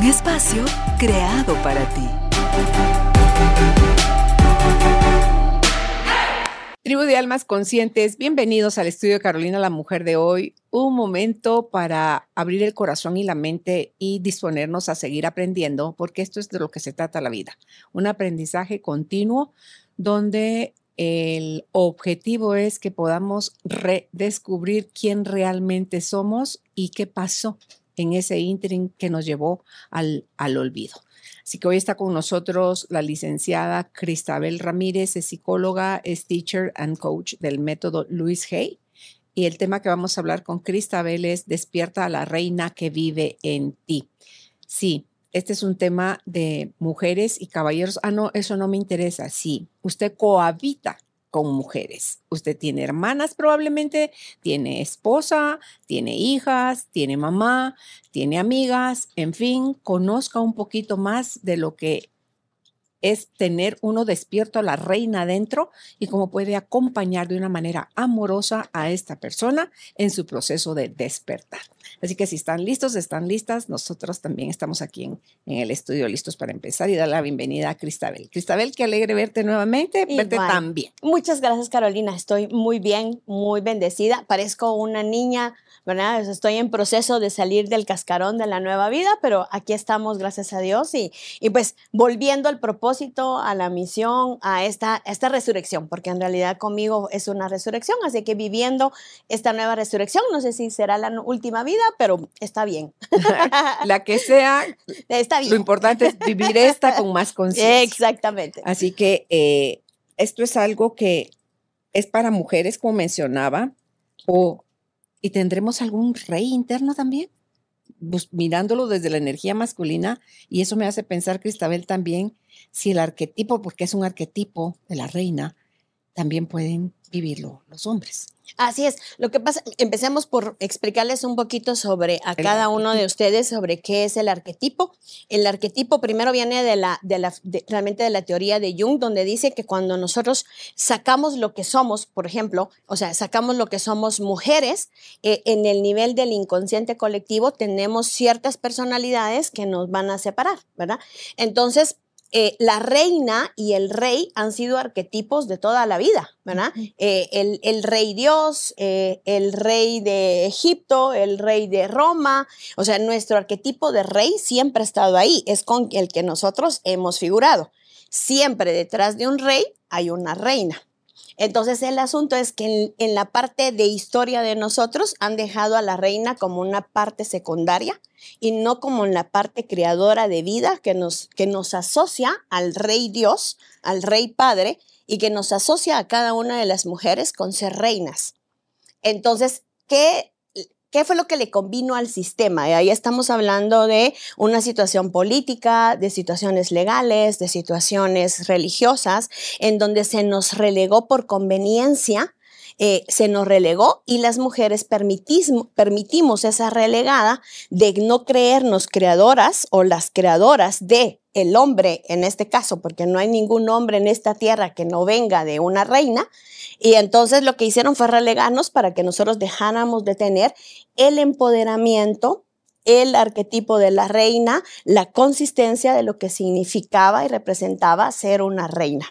Un espacio creado para ti. Tribu de Almas Conscientes, bienvenidos al estudio Carolina, la mujer de hoy. Un momento para abrir el corazón y la mente y disponernos a seguir aprendiendo, porque esto es de lo que se trata la vida. Un aprendizaje continuo donde el objetivo es que podamos redescubrir quién realmente somos y qué pasó en ese interim que nos llevó al, al olvido. Así que hoy está con nosotros la licenciada Cristabel Ramírez, es psicóloga, es teacher and coach del método Luis Hay. Y el tema que vamos a hablar con Cristabel es Despierta a la reina que vive en ti. Sí, este es un tema de mujeres y caballeros. Ah, no, eso no me interesa. Sí, usted cohabita con mujeres. Usted tiene hermanas probablemente, tiene esposa, tiene hijas, tiene mamá, tiene amigas, en fin, conozca un poquito más de lo que es tener uno despierto a la reina adentro y cómo puede acompañar de una manera amorosa a esta persona en su proceso de despertar. Así que si están listos, están listas, nosotros también estamos aquí en, el estudio listos para empezar y dar la bienvenida a Cristabel. Cristabel, qué alegre verte nuevamente, verte tan bien. Muchas gracias, Carolina. Estoy muy bien, muy bendecida. Parezco una niña ¿verdad? Estoy en proceso de salir del cascarón de la nueva vida, pero aquí estamos, gracias a Dios, y, y pues volviendo al propósito, a la misión, a esta, esta resurrección, porque en realidad conmigo es una resurrección, así que viviendo esta nueva resurrección, no sé si será la última vida, pero está bien. la que sea, está bien. Lo importante es vivir esta con más conciencia. Exactamente. Así que eh, esto es algo que es para mujeres, como mencionaba, o ¿Y tendremos algún rey interno también? Pues, mirándolo desde la energía masculina, y eso me hace pensar, Cristabel, también, si el arquetipo, porque es un arquetipo de la reina, también pueden vivirlo los hombres. Así es. Lo que pasa, empecemos por explicarles un poquito sobre a cada uno de ustedes sobre qué es el arquetipo. El arquetipo primero viene de la, de la realmente de la teoría de Jung, donde dice que cuando nosotros sacamos lo que somos, por ejemplo, o sea, sacamos lo que somos mujeres, eh, en el nivel del inconsciente colectivo tenemos ciertas personalidades que nos van a separar, ¿verdad? Entonces, eh, la reina y el rey han sido arquetipos de toda la vida, ¿verdad? Eh, el, rey Dios, eh, el rey de Egipto, el rey de Roma, o sea, nuestro arquetipo de rey siempre ha estado ahí, es con el que nosotros hemos figurado. Siempre detrás de un rey hay una reina. Entonces el asunto es que en, la parte de historia de nosotros han dejado a la reina como una parte secundaria y no como en la parte creadora de vida que nos, que nos asocia al rey Dios, al rey Padre y que nos asocia a cada una de las mujeres con ser reinas. Entonces, ¿qué ¿Qué fue lo que le convino al sistema? Y ahí estamos hablando de una situación política, de situaciones legales, de situaciones religiosas, en donde se nos relegó por conveniencia, eh, se nos relegó y las mujeres permitimos esa relegada de no creernos creadoras o las creadoras de el hombre en este caso, porque no hay ningún hombre en esta tierra que no venga de una reina, y entonces lo que hicieron fue relegarnos para que nosotros dejáramos de tener el empoderamiento, el arquetipo de la reina, la consistencia de lo que significaba y representaba ser una reina.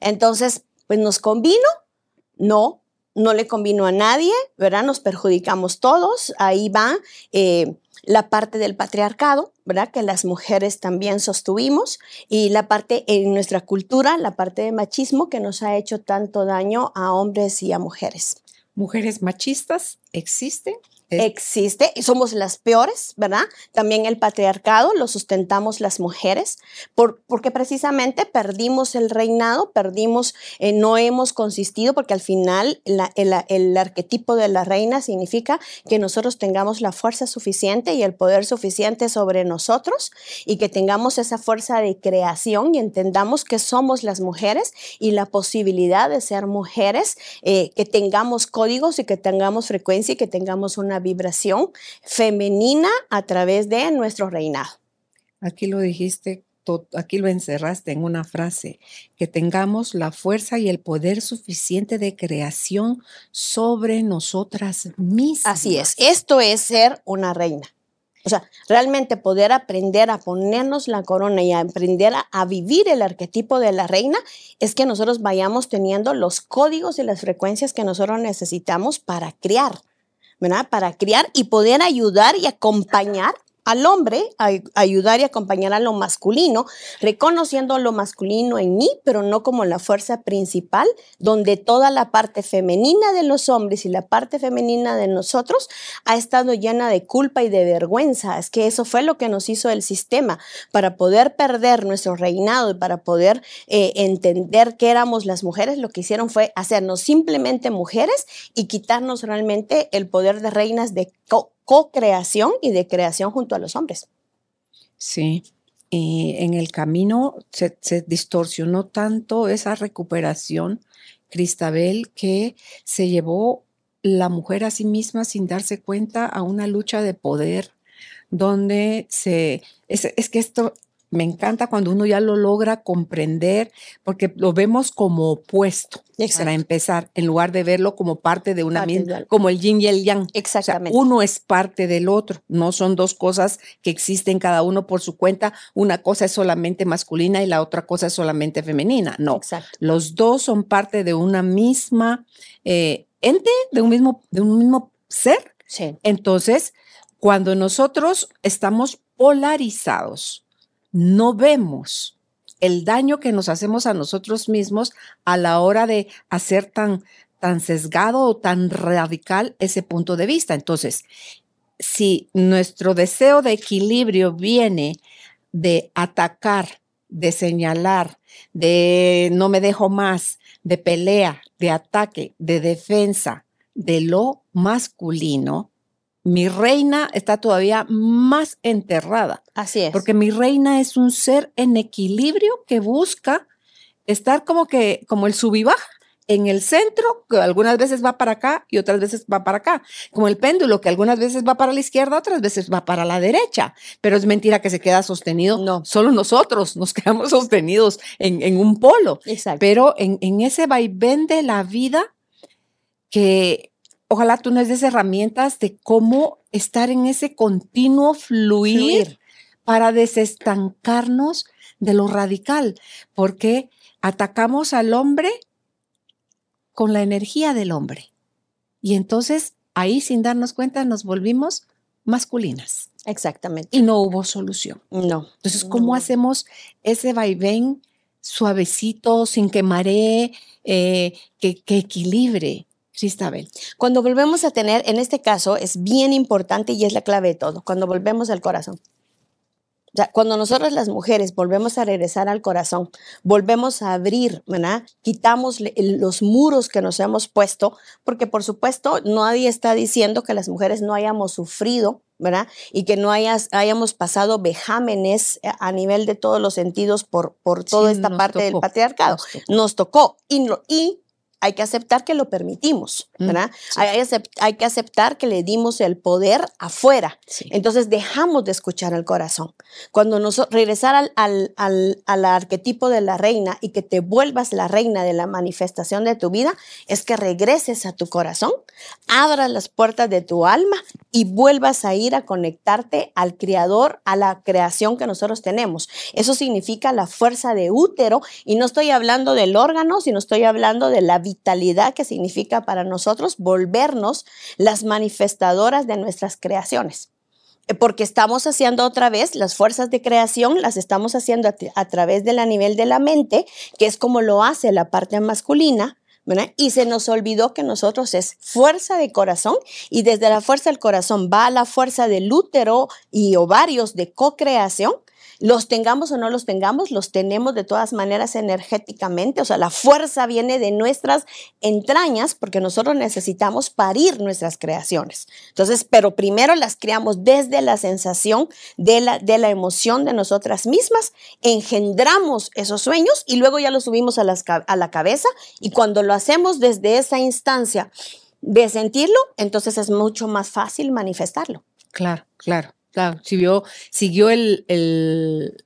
Entonces, pues nos convino, no, no le convino a nadie, ¿verdad? Nos perjudicamos todos, ahí va. Eh, la parte del patriarcado, ¿verdad? Que las mujeres también sostuvimos, y la parte en nuestra cultura, la parte de machismo que nos ha hecho tanto daño a hombres y a mujeres. ¿Mujeres machistas existen? Existe y somos las peores, ¿verdad? También el patriarcado lo sustentamos las mujeres por, porque precisamente perdimos el reinado, perdimos, eh, no hemos consistido porque al final el, arquetipo de la reina significa que nosotros tengamos la fuerza suficiente y el poder suficiente sobre nosotros y que tengamos esa fuerza de creación y entendamos que somos las mujeres y la posibilidad de ser mujeres, eh, que tengamos códigos y que tengamos frecuencia y que tengamos una vibración femenina a través de nuestro reinado. Aquí lo dijiste, aquí lo encerraste en una frase, que tengamos la fuerza y el poder suficiente de creación sobre nosotras mismas. Así es, esto es ser una reina. O sea, realmente poder aprender a ponernos la corona y a aprender a, a, vivir el arquetipo de la reina es que nosotros vayamos teniendo los códigos y las frecuencias que nosotros necesitamos para crear. ¿Verdad? Para criar y poder ayudar y acompañar al hombre, ayudar y acompañar a lo masculino, reconociendo lo masculino en mí, pero no como la fuerza principal, donde toda la parte femenina de los hombres y la parte femenina de nosotros ha estado llena de culpa y de vergüenza. Es que eso fue lo que nos hizo el sistema para poder perder nuestro reinado y para poder eh, entender que éramos las mujeres. Lo que hicieron fue hacernos simplemente mujeres y quitarnos realmente el poder de reinas de co-creación y de creación junto a los hombres. Sí, y en el camino se, distorsionó tanto esa recuperación, Cristabel, que se llevó la mujer a sí misma sin darse cuenta a una lucha de poder donde se... es que esto me encanta cuando uno ya lo logra comprender, porque lo vemos como opuesto, para empezar, en lugar de verlo como parte de una misma, como el yin y el yang. Exactamente. uno es parte del otro, no son dos cosas que existen cada uno por su cuenta. Una cosa es solamente masculina y la otra cosa es solamente femenina. No, los dos son parte de una misma eh, ente, de un mismo, de un mismo ser. Sí. Entonces, cuando nosotros estamos polarizados, no vemos el daño que nos hacemos a nosotros mismos a la hora de hacer tan, tan sesgado o tan radical ese punto de vista. Entonces, si nuestro deseo de equilibrio viene de atacar, de señalar, de no me dejo más, de pelea, de ataque, de defensa, de lo masculino, mi reina está todavía más enterrada. Así es. Porque mi reina es un ser en equilibrio que busca estar como que, como el subibaja en el centro, que algunas veces va para acá y otras veces va para acá, como el péndulo, que algunas veces va para la izquierda, otras veces va para la derecha, pero es mentira que se queda sostenido. No. Solo nosotros nos quedamos sostenidos en, un polo. Exacto. Pero en, en ese vaivén de la vida que ojalá tú nos des herramientas de cómo estar en ese continuo fluir, para desestancarnos de lo radical, porque atacamos al hombre con la energía del hombre. Y entonces ahí sin darnos cuenta nos volvimos masculinas. Exactamente. Y no hubo solución. No. Entonces, ¿cómo hacemos ese vaivén suavecito, sin que maree, eh, que, que equilibre? Cristabel. Cuando volvemos a tener, en este caso, es bien importante y es la clave de todo, cuando volvemos al corazón. O sea, cuando nosotros las mujeres volvemos a regresar al corazón, volvemos a abrir, ¿verdad? Quitamos los muros que nos hemos puesto, porque por supuesto nadie está diciendo que las mujeres no hayamos sufrido, ¿verdad? Y que no hayas, hayamos pasado vejámenes a nivel de todos los sentidos por, por toda esta parte del patriarcado. Nos tocó. y, y hay que aceptar que lo permitimos, mm, ¿verdad? hay, que aceptar que le dimos el poder afuera. Entonces dejamos de escuchar al corazón. Cuando nos regresar al, al, arquetipo de la reina y que te vuelvas la reina de la manifestación de tu vida, es que regreses a tu corazón, abras las puertas de tu alma y vuelvas a ir a conectarte al creador, a la creación que nosotros tenemos. Eso significa la fuerza de útero y no estoy hablando del órgano, sino estoy hablando de la vitalidad que significa para nosotros volvernos las manifestadoras de nuestras creaciones. Eh, porque estamos haciendo otra vez las fuerzas de creación, las estamos haciendo a, través del nivel de la mente, que es como lo hace la parte masculina. Y se nos olvidó que nosotros es fuerza de corazón y desde la fuerza del corazón va a la fuerza del útero y ovarios de co-creación los tengamos o no los tengamos, los tenemos de todas maneras energéticamente, o sea, la fuerza viene de nuestras entrañas porque nosotros necesitamos parir nuestras creaciones. Entonces, pero primero las creamos desde la sensación de la, de la emoción de nosotras mismas, engendramos esos sueños y luego ya los subimos a, a la cabeza y cuando lo hacemos desde esa instancia de sentirlo, entonces es mucho más fácil manifestarlo. Claro, claro. Claro, siguió, siguió el,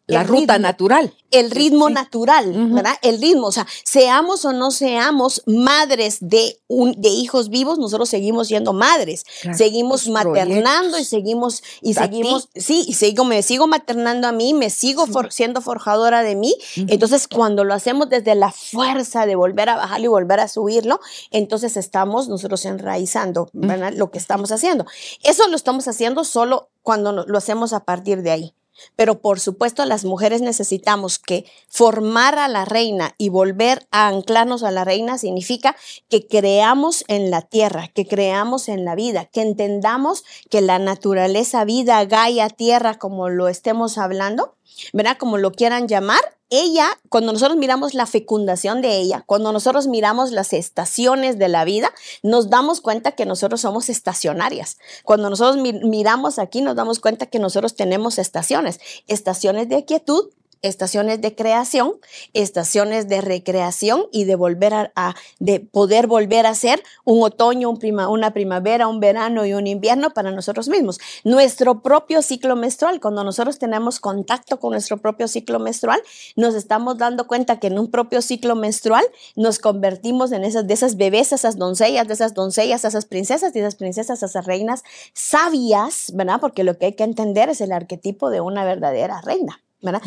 la ruta natural. El ritmo natural, ¿verdad? El ritmo, o sea, seamos o no seamos madres de, un, de hijos vivos, nosotros seguimos siendo madres, seguimos maternando y seguimos, y seguimos, sí, y sigo, me sigo maternando a mí, me sigo siendo forjadora de mí. Entonces, cuando lo hacemos desde la fuerza de volver a bajarlo y volver a subirlo, entonces estamos nosotros enraizando, ¿verdad? Lo que estamos haciendo. Eso lo estamos haciendo solo cuando lo hacemos a partir de ahí. Pero por supuesto las mujeres necesitamos que formar a la reina y volver a anclarnos a la reina significa que creamos en la tierra, que creamos en la vida, que entendamos que la naturaleza, vida, Gaia, tierra, como lo estemos hablando, ¿verdad? Como lo quieran llamar, ella, cuando nosotros miramos la fecundación de ella, cuando nosotros miramos las estaciones de la vida, nos damos cuenta que nosotros somos estacionarias. Cuando nosotros miramos aquí, nos damos cuenta que nosotros tenemos estaciones, estaciones de quietud, estaciones de creación, estaciones de recreación y de volver a, de poder volver a ser un otoño, una primavera, un verano y un invierno para nosotros mismos. Nuestro propio ciclo menstrual, cuando nosotros tenemos contacto con nuestro propio ciclo menstrual, nos estamos dando cuenta que en un propio ciclo menstrual nos convertimos en esas de esas bebés, esas doncellas, de esas doncellas, esas princesas, esas princesas, esas reinas sabias, ¿verdad? Porque lo que hay que entender es el arquetipo de una verdadera reina. ¿Verdad?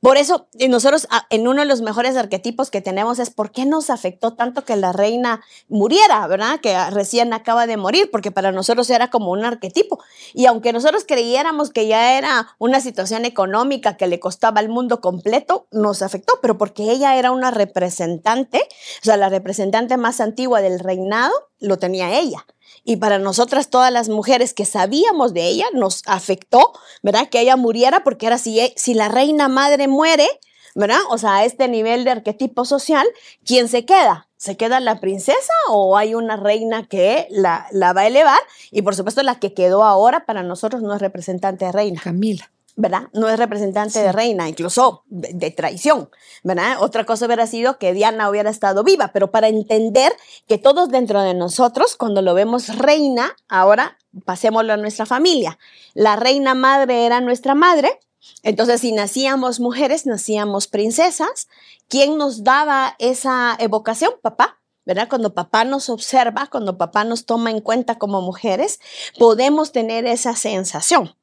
Por eso, nosotros ah, en uno de los mejores arquetipos que tenemos es por qué nos afectó tanto que la reina muriera, ¿verdad? Que recién acaba de morir, porque para nosotros era como un arquetipo. Y aunque nosotros creyéramos que ya era una situación económica que le costaba al mundo completo, nos afectó, pero porque ella era una representante, o sea, la representante más antigua del reinado, lo tenía ella y para nosotras todas las mujeres que sabíamos de ella nos afectó, ¿verdad? Que ella muriera porque era si, si la reina madre muere, ¿verdad? O sea, a este nivel de arquetipo social, ¿quién se queda? ¿Se queda la princesa o hay una reina que la, la va a elevar? Y por supuesto la que quedó ahora para nosotros no es representante de reina. Camila. ¿Verdad? No es representante de reina, incluso de, traición, ¿verdad? Otra cosa hubiera sido que Diana hubiera estado viva, pero para entender que todos dentro de nosotros, cuando lo vemos reina, ahora pasémoslo a nuestra familia. La reina madre era nuestra madre, entonces si nacíamos mujeres, nacíamos princesas. ¿Quién nos daba esa evocación? Papá. ¿verdad? Cuando papá nos observa, cuando papá nos toma en cuenta como mujeres, podemos tener esa sensación.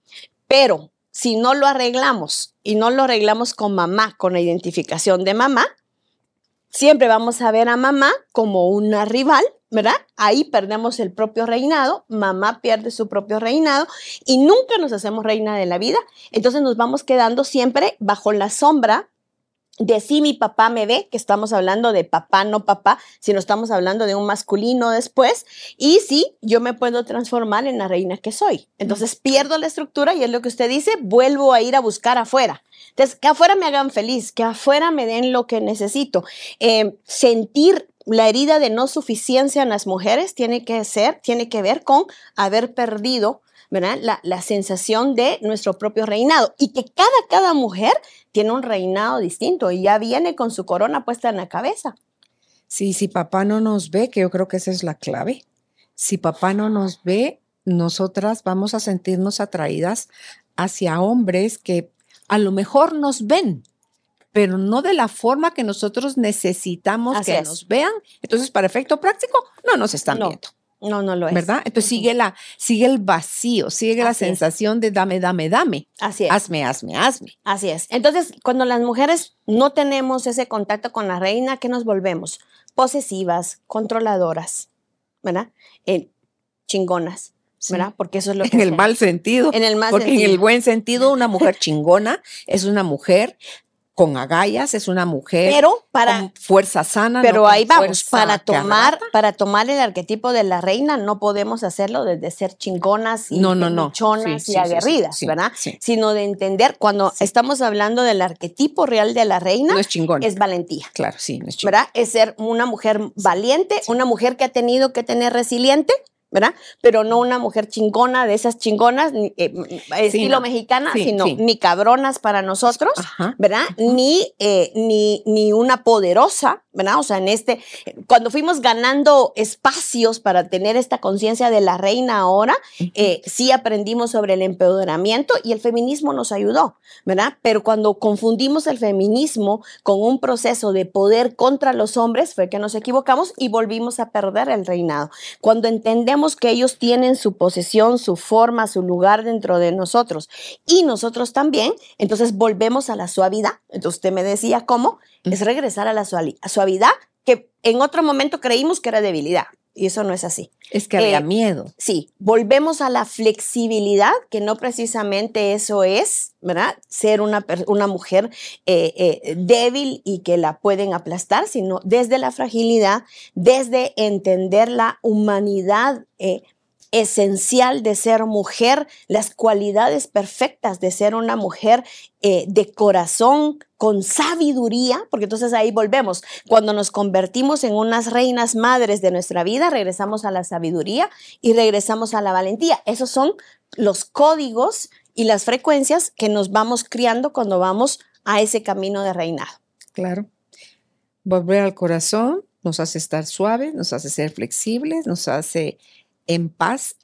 Pero si no lo arreglamos y no lo arreglamos con mamá, con la identificación de mamá, siempre vamos a ver a mamá como una rival, ¿verdad? Ahí perdemos el propio reinado, mamá pierde su propio reinado y nunca nos hacemos reina de la vida. Entonces nos vamos quedando siempre bajo la sombra de si mi papá me ve, que estamos hablando de papá, no papá, sino estamos hablando de un masculino después, y si yo me puedo transformar en la reina que soy. Entonces pierdo la estructura y es lo que usted dice, vuelvo a ir a buscar afuera. Entonces, que afuera me hagan feliz, que afuera me den lo que necesito. Eh, sentir la herida de no suficiencia en las mujeres tiene que ser, tiene que ver con haber perdido la, la, sensación de nuestro propio reinado y que cada, cada mujer tiene un reinado distinto y ya viene con su corona puesta en la cabeza. Sí, si papá no nos ve, que yo creo que esa es la clave. Si papá no nos ve, nosotras vamos a sentirnos atraídas hacia hombres que a lo mejor nos ven, pero no de la forma que nosotros necesitamos que nos vean. Entonces, para efecto práctico, no nos están viendo. No, no lo es. ¿Verdad? Entonces sigue, la, sigue el vacío, sigue la sensación de dame, dame, dame. Así es. Hazme, hazme, hazme. Así es. Entonces, cuando las mujeres no tenemos ese contacto con la reina, ¿qué nos volvemos? Posesivas, controladoras, ¿verdad? Eh, chingonas. ¿verdad? Porque eso es lo que... En el mal sentido. En el mal porque en el buen sentido, una mujer chingona es una mujer con agallas, es una mujer Pero para, con fuerza sana. pero ahí vamos, para tomar, para tomar el arquetipo de la reina, no podemos hacerlo desde ser chingonas y No, no, no. luchonas Sí, y sí, aguerridas, sí, ¿verdad? Sino de entender, cuando estamos hablando del arquetipo real de la reina, No es es valentía. claro, sí, no es chingón. ¿verdad? Es ser una mujer valiente, una mujer que ha tenido que tener resiliente, ¿verdad? Pero no una mujer chingona de esas chingonas, eh, estilo mexicana, Sí, sino sí. ni cabronas para nosotros, Ajá. ¿verdad? Ni, eh, ni, ni una poderosa, ¿verdad? O sea, en este, cuando fuimos ganando espacios para tener esta conciencia de la reina ahora, eh, sí aprendimos sobre el empoderamiento y el feminismo nos ayudó, ¿verdad? Pero cuando confundimos el feminismo con un proceso de poder contra los hombres, fue que nos equivocamos y volvimos a perder el reinado. Cuando entendemos que ellos tienen su posesión, su forma, su lugar dentro de nosotros. Y nosotros también, entonces volvemos a la suavidad. Entonces usted me decía cómo es regresar a la suavidad que en otro momento creímos que era debilidad y eso no es así. Es que había eh, miedo. Sí, volvemos a la flexibilidad, que no precisamente eso es, ¿verdad? Ser una, una mujer eh, eh, débil y que la pueden aplastar, sino desde la fragilidad, desde entender la humanidad esencial de ser mujer, las cualidades perfectas de ser una mujer eh, de corazón, con sabiduría, porque entonces ahí volvemos. Cuando nos convertimos en unas reinas madres de nuestra vida, regresamos a la sabiduría y regresamos a la valentía. Esos son los códigos y las frecuencias que nos vamos criando cuando vamos a ese camino de reinado. Claro. Volver al corazón nos hace estar suaves, nos hace ser flexibles, nos hace en paz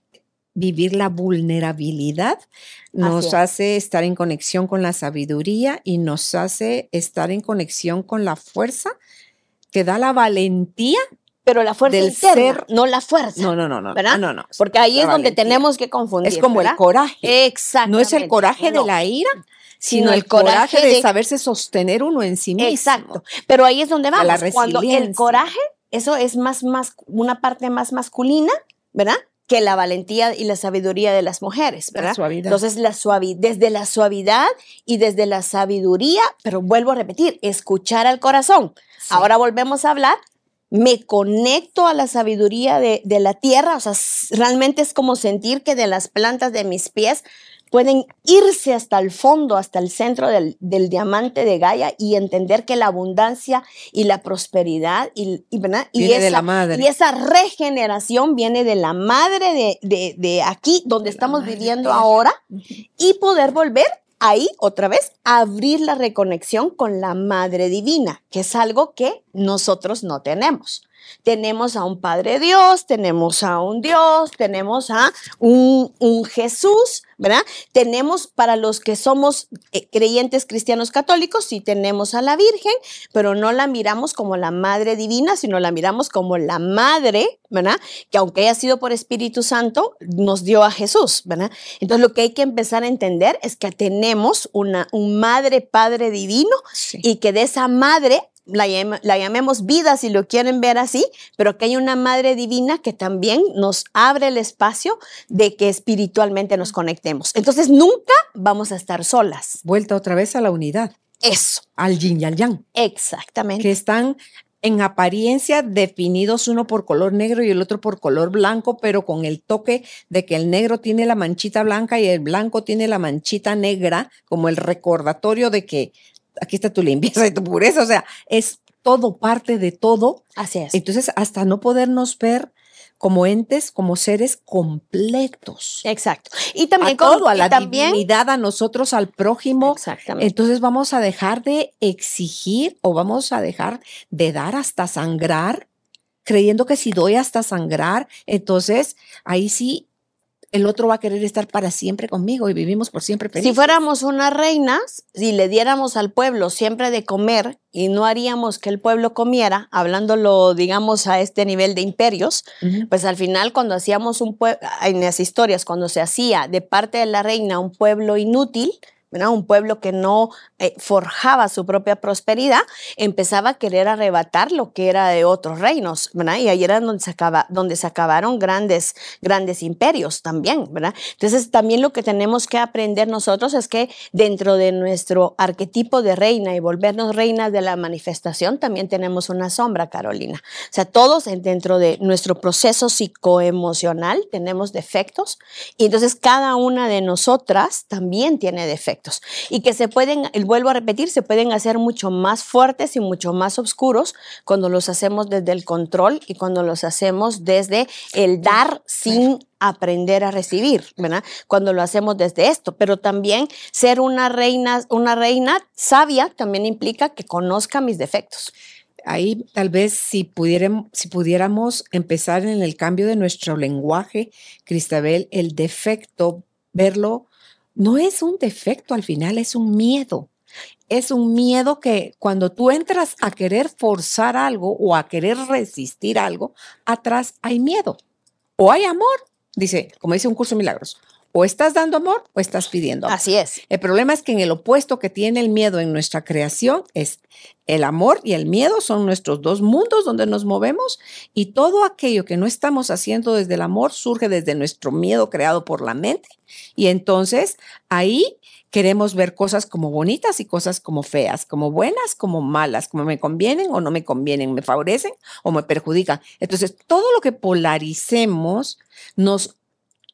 vivir la vulnerabilidad, nos es. hace estar en conexión con la sabiduría y nos hace estar en conexión con la fuerza que da la valentía. Pero la fuerza Del interna, ser- no la fuerza. No, no, no, no. ¿Verdad? No, no. Porque ahí la es donde tenemos que confundir. Es como el coraje. Exacto. No es el coraje de la ira, sino el coraje de saberse sostener uno en sí mismo. Exacto. Pero ahí es donde la vamos. Cuando el coraje, eso es más, más, una parte más masculina, ¿verdad? Que la valentía y la sabiduría de las mujeres, La ¿verdad? suavidad. Entonces, la suavi desde la suavidad y desde la sabiduría, pero vuelvo a repetir, escuchar al corazón. Sí. Ahora volvemos a hablar. Me conecto a la sabiduría de, de la tierra, o sea, realmente es como sentir que de las plantas de mis pies pueden irse hasta el fondo, hasta el centro del, del diamante de Gaia y entender que la abundancia y la prosperidad y, y, ¿verdad? y Viene de esa, la madre. y esa regeneración viene de la madre de, de- de aquí, donde De estamos viviendo ahora, y poder volver ahí otra vez a abrir la reconexión con la Madre Divina, que es algo que nosotros no tenemos. Tenemos a un Padre Dios, tenemos a un Dios, tenemos a un, un Jesús, ¿verdad? Tenemos para los que somos eh, creyentes cristianos católicos, sí tenemos a la Virgen, pero no la miramos como la Madre Divina, sino la miramos como la Madre, ¿verdad? Que aunque haya sido por Espíritu Santo, nos dio a Jesús, ¿verdad? Entonces lo que hay que empezar a entender es que tenemos una, un Madre Padre Divino Sí. y que de esa madre la, llame- la llamemos vida si lo quieren ver así, pero que hay una madre divina que también nos abre el espacio de que espiritualmente nos conectemos. Entonces nunca vamos a estar solas. Vuelta otra vez a la unidad, Eso, al yin y al yang. exactamente. que están en apariencia definidos uno por color negro y el otro por color blanco, pero con el toque de que el negro tiene la manchita blanca y el blanco tiene la manchita negra, como el recordatorio de que aquí está tu limpieza y tu pureza, o sea, es todo parte de todo. Así es. Entonces, hasta no podernos ver como entes, como seres completos. Exacto. Y también a todo, con- a y la también, divinidad, a nosotros, al prójimo, Exactamente. entonces vamos a dejar de exigir o vamos a dejar de dar hasta sangrar, creyendo que si doy hasta sangrar, entonces ahí sí el otro va a querer estar para siempre conmigo y vivimos por siempre Si fuéramos unas reinas, si le diéramos al pueblo siempre de comer y no haríamos que el pueblo comiera, hablándolo, digamos, a este nivel de imperios, pues al final cuando hacíamos un pueblo, en las historias, cuando se hacía de parte de la reina un pueblo inútil, un pueblo que no eh, forjaba su propia prosperidad, empezaba a querer arrebatar lo que era de otros reinos, ¿verdad? Y ahí era donde se, acaba, donde se acabaron grandes, grandes imperios también, ¿verdad? Entonces también lo que tenemos que aprender nosotros es que dentro de nuestro arquetipo de reina y volvernos reinas de la manifestación, también tenemos una sombra, Carolina. O sea, todos dentro de nuestro proceso psicoemocional tenemos defectos y entonces cada una de nosotras también tiene defectos y que se pueden, vuelvo a repetir, se pueden hacer mucho más fuertes y mucho más oscuros cuando los hacemos desde el control y cuando los hacemos desde el dar sin aprender a recibir, ¿verdad? Cuando lo hacemos desde esto, pero también ser una reina, una reina sabia también implica que conozca mis defectos. Ahí tal vez si pudiéramos, si pudiéramos empezar en el cambio de nuestro lenguaje, Cristabel, el defecto, verlo no es un defecto al final, es un miedo. Es un miedo que cuando tú entras a querer forzar algo o a querer resistir algo, atrás hay miedo o hay amor. Dice, como dice un curso de milagros, o estás dando amor o estás pidiendo amor. Así es. El problema es que en el opuesto que tiene el miedo en nuestra creación es el amor y el miedo son nuestros dos mundos donde nos movemos y todo aquello que no estamos haciendo desde el amor surge desde nuestro miedo creado por la mente y entonces ahí queremos ver cosas como bonitas y cosas como feas, como buenas, como malas, como me convienen o no me convienen, me favorecen o me perjudican. Entonces, todo lo que polaricemos nos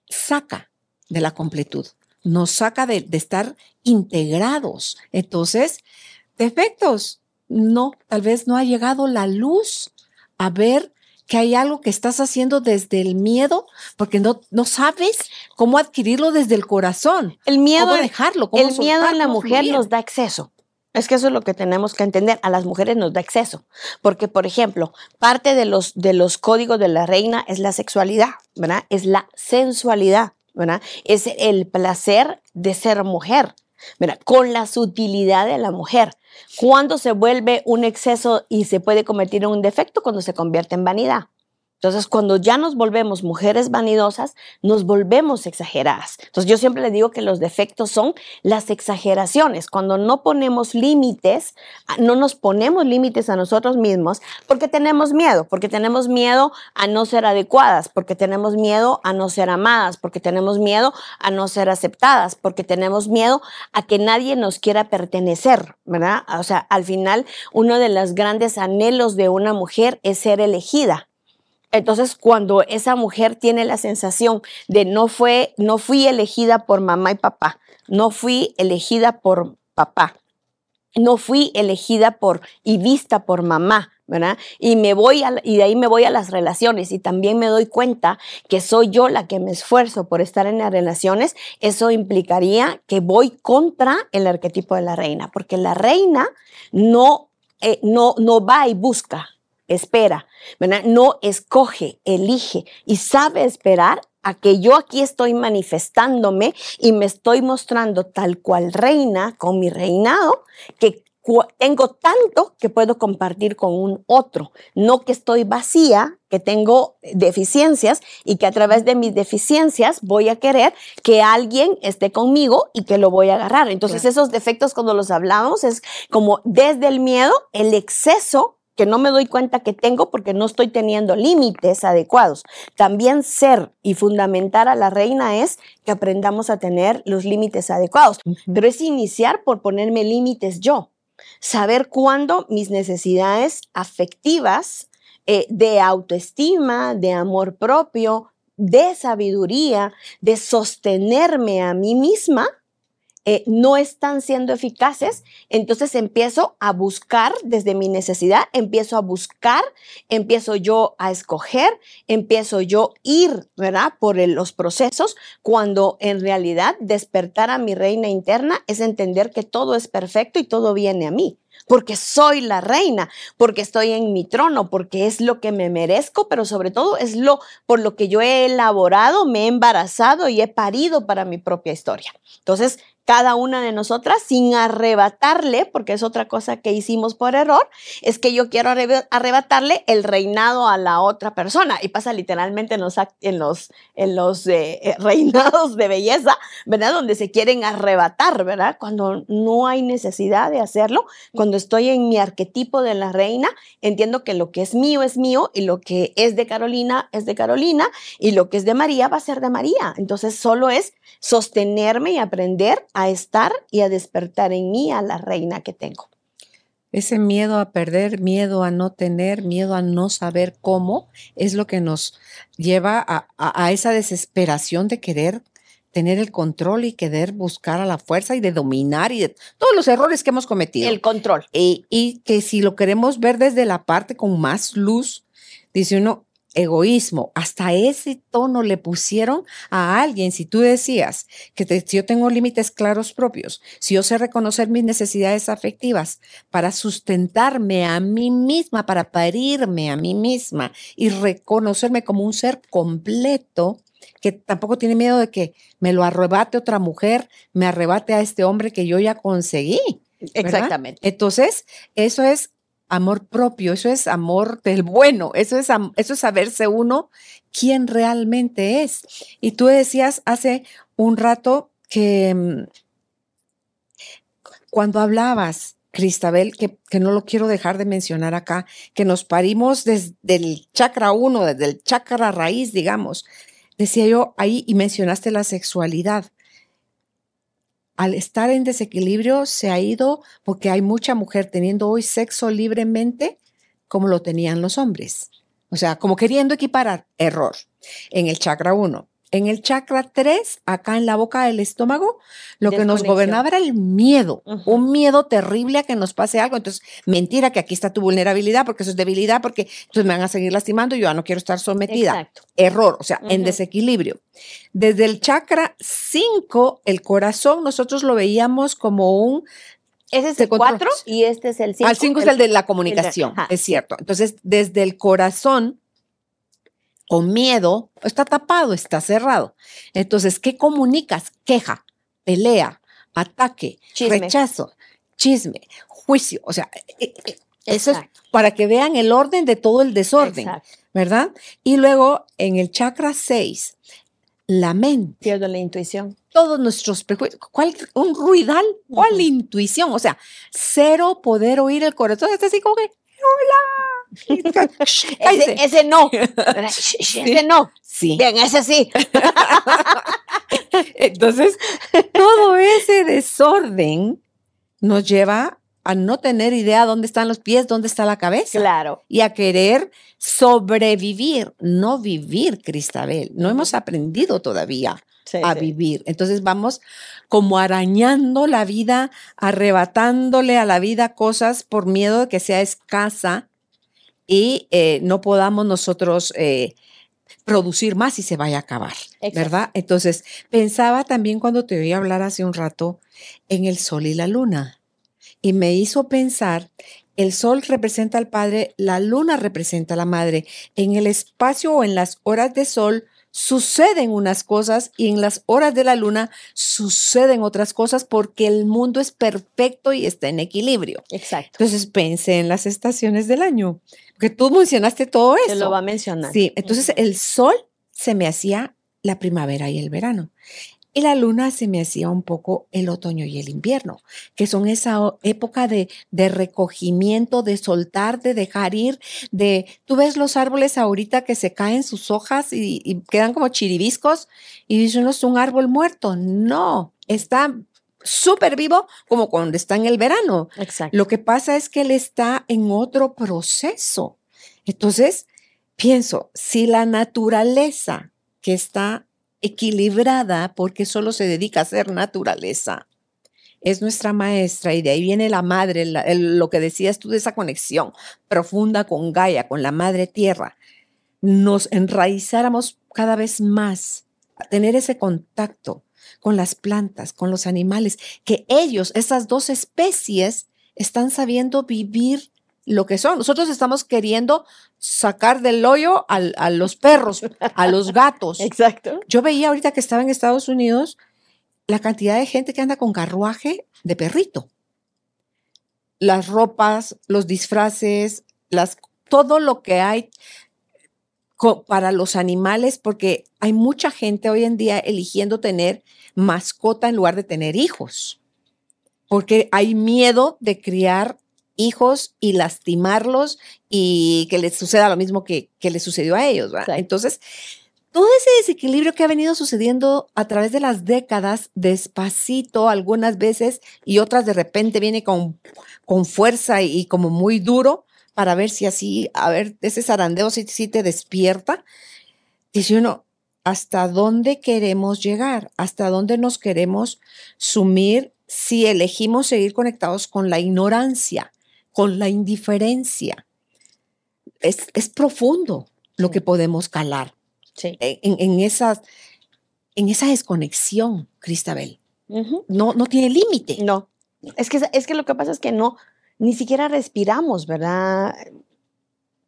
saca de la completud, nos saca de, estar integrados. Entonces, defectos, no, tal vez no ha llegado la luz a ver que hay algo que estás haciendo desde el miedo, porque no, no sabes cómo adquirirlo desde el corazón. El miedo, cómo dejarlo, el miedo a la mujer nos da acceso. Es que eso es lo que tenemos que entender. A las mujeres nos da acceso. Porque, por ejemplo, parte de los, de los códigos de la reina es la sexualidad, ¿verdad? Es la sensualidad. Es el placer de ser mujer, Con la sutilidad de la mujer. Cuando se vuelve un exceso y se puede convertir en un defecto? Cuando se convierte en vanidad. Entonces, cuando ya nos volvemos mujeres vanidosas, nos volvemos exageradas. Entonces, yo siempre le digo que los defectos son las exageraciones. Cuando no ponemos límites, ah, no nos ponemos límites a nosotros mismos porque tenemos miedo, porque tenemos miedo a no ser adecuadas, porque tenemos miedo a no ser amadas, porque tenemos miedo a no ser aceptadas, porque tenemos miedo a que nadie nos quiera pertenecer, ¿verdad? O sea, al final, uno de los grandes anhelos de una mujer es ser elegida. Entonces, cuando esa mujer tiene la sensación de no fue, no fui elegida por mamá y papá, no fui elegida por papá, no fui elegida por y vista por mamá, ¿verdad? Y me voy y de ahí me voy a las relaciones y también me doy cuenta que soy yo la que me esfuerzo por estar en las relaciones, eso implicaría que voy contra el arquetipo de la reina, porque la reina no, eh, no, no va y busca, espera, ¿verdad? No escoge, elige y sabe esperar a que yo aquí estoy manifestándome y me estoy mostrando tal cual reina con mi reinado, que tengo tanto que puedo compartir con un otro, no que estoy vacía, que tengo deficiencias y que a través de mis deficiencias voy a querer que alguien esté conmigo y que lo voy a agarrar. Entonces esos defectos cuando los hablamos es como desde el miedo, el exceso que no me doy cuenta que tengo porque no estoy teniendo límites adecuados. También ser y fundamentar a la reina es que aprendamos a tener los límites adecuados, pero es iniciar por ponerme límites yo, saber cuándo mis necesidades afectivas eh, de autoestima, de amor propio, de sabiduría, de sostenerme a mí misma, eh, no están siendo eficaces, entonces empiezo a buscar desde mi necesidad, empiezo a buscar, empiezo yo a escoger, empiezo yo ir, ¿verdad? Por los procesos, cuando en realidad despertar a mi reina interna es entender que todo es perfecto y todo viene a mí. porque soy la reina, porque estoy en mi trono, porque es lo que me merezco, pero sobre todo es lo por lo que yo he elaborado, me he embarazado y he parido para mi propia historia. Entonces, cada una de nosotras sin arrebatarle, porque es otra cosa que hicimos por error, es que yo quiero arrebatarle el reinado a la otra persona. Y pasa literalmente en los, en los, en los eh, eh, reinados de belleza, ¿verdad? Donde se quieren arrebatar, ¿verdad? Cuando no hay necesidad de hacerlo, cuando estoy en mi arquetipo de la reina, entiendo que lo que es mío es mío y lo que es de Carolina es de Carolina y lo que es de María va a ser de María. Entonces solo es sostenerme y aprender a estar y a despertar en mí a la reina que tengo. Ese miedo a perder, miedo a no tener, miedo a no saber cómo, es lo que nos lleva a, esa desesperación de querer tener el control y querer buscar a la fuerza y de dominar y de todos los errores que hemos cometido. El control. Y, y que si lo queremos ver desde la parte con más luz, dice uno, egoísmo, hasta ese tono le pusieron a alguien. Si tú decías que si yo tengo límites claros propios, si yo sé reconocer mis necesidades afectivas para sustentarme a mí misma, para parirme a mí misma y reconocerme como un ser completo, que tampoco tiene miedo de que me lo arrebate otra mujer, me arrebate a este hombre que yo ya conseguí. Exactamente. Entonces, eso es amor propio, eso es amor del bueno, eso es, eso es saberse uno quién realmente es. Y tú decías hace un rato que mm, cuando hablabas, Cristabel, que, que, no lo quiero dejar de mencionar acá, que nos parimos desde el chakra uno, desde el chakra raíz, digamos, decía yo ahí y mencionaste la sexualidad al estar en desequilibrio se ha ido porque hay mucha mujer teniendo hoy sexo libremente como lo tenían los hombres. O sea, como queriendo equiparar error en el chakra 1. En el chakra 3, acá en la boca del estómago, lo que nos gobernaba era el miedo, un miedo terrible a que nos pase algo. Entonces, mentira que aquí está tu vulnerabilidad, porque eso es debilidad, porque entonces me van a seguir lastimando y yo ya no quiero estar sometida. Exacto. Error, o sea, en desequilibrio. Desde el chakra 5, el corazón, nosotros lo veíamos como un ese es el 4 y este es el 5. Al 5 es el de la comunicación, es cierto. Entonces, desde el corazón, o miedo, está tapado, está cerrado. Entonces, ¿qué comunicas? Queja, pelea, ataque, rechazo, chisme, juicio. O sea, e, e, eso es para que vean el orden de todo el desorden, ¿verdad? Y luego en el chakra 6, la mente. Pierdo la intuición. Todos nuestros prejuicios. ¿Cuál? Un ruidal. ¿Cuál intuición? O sea, cero poder oír el corazón. Está así como que, hola ese, ese, no. Ese no. Sí. Bien, ese sí. Entonces, todo ese desorden nos lleva a no tener idea dónde están los pies, dónde está la cabeza. Claro. Y a querer sobrevivir, no vivir, Cristabel. No hemos aprendido todavía a vivir. Entonces vamos como arañando la vida, arrebatándole a la vida cosas por miedo de que sea escasa y eh, no podamos nosotros eh, producir más y se vaya a acabar, ¿verdad? Entonces, pensaba también cuando te oí hablar hace un rato en el sol y la luna y me hizo pensar el sol representa al padre, la luna representa a la madre. En el espacio o en las horas de sol suceden unas cosas y en las horas de la luna suceden otras cosas porque el mundo es perfecto y está en equilibrio. Exacto. Entonces pensé en las estaciones del año, porque tú mencionaste todo eso. Se lo va a mencionar. Sí, entonces el sol se me hacía la primavera y el verano. Y la luna se me hacía un poco el otoño y el invierno, que son esa época de, de, recogimiento, de soltar, de dejar ir, de, tú ves los árboles ahorita que se caen sus hojas y, quedan como chiribiscos y dicen, no es un árbol muerto. No, está súper vivo como cuando está en el verano. Exacto. Lo que pasa es que él está en otro proceso. Entonces, pienso, si la naturaleza que está equilibrada porque solo se dedica a ser naturaleza. Es nuestra maestra y de ahí viene la madre, lo que decías tú de esa conexión profunda con Gaia, con la madre tierra. Nos enraizáramos cada vez más a tener ese contacto con las plantas, con los animales, que ellos, esas dos especies, están sabiendo vivir lo que son. Nosotros estamos queriendo sacar del hoyo al- a los perros, a los gatos. Exacto. Yo veía ahorita que estaba en Estados Unidos la cantidad de gente que anda con carruaje de perrito. Las ropas, los disfraces, las, todo lo que hay para los animales, porque hay mucha gente hoy en día eligiendo tener mascota en lugar de tener hijos, porque hay miedo de criar hijos y lastimarlos y que les suceda lo mismo que, que les sucedió a ellos. ¿verdad? Entonces, todo ese desequilibrio que ha venido sucediendo a través de las décadas, despacito algunas veces y otras de repente viene con, con fuerza y, y como muy duro para ver si así, a ver, ese zarandeo si, si te despierta. Dice uno, ¿hasta dónde queremos llegar? ¿Hasta dónde nos queremos sumir si elegimos seguir conectados con la ignorancia, con la indiferencia? Es, es profundo lo que podemos calar Sí. en, en esa, en esa desconexión, Cristabel. No, no tiene límite. No. Es que, es que lo que pasa es que no, ni siquiera respiramos, ¿verdad,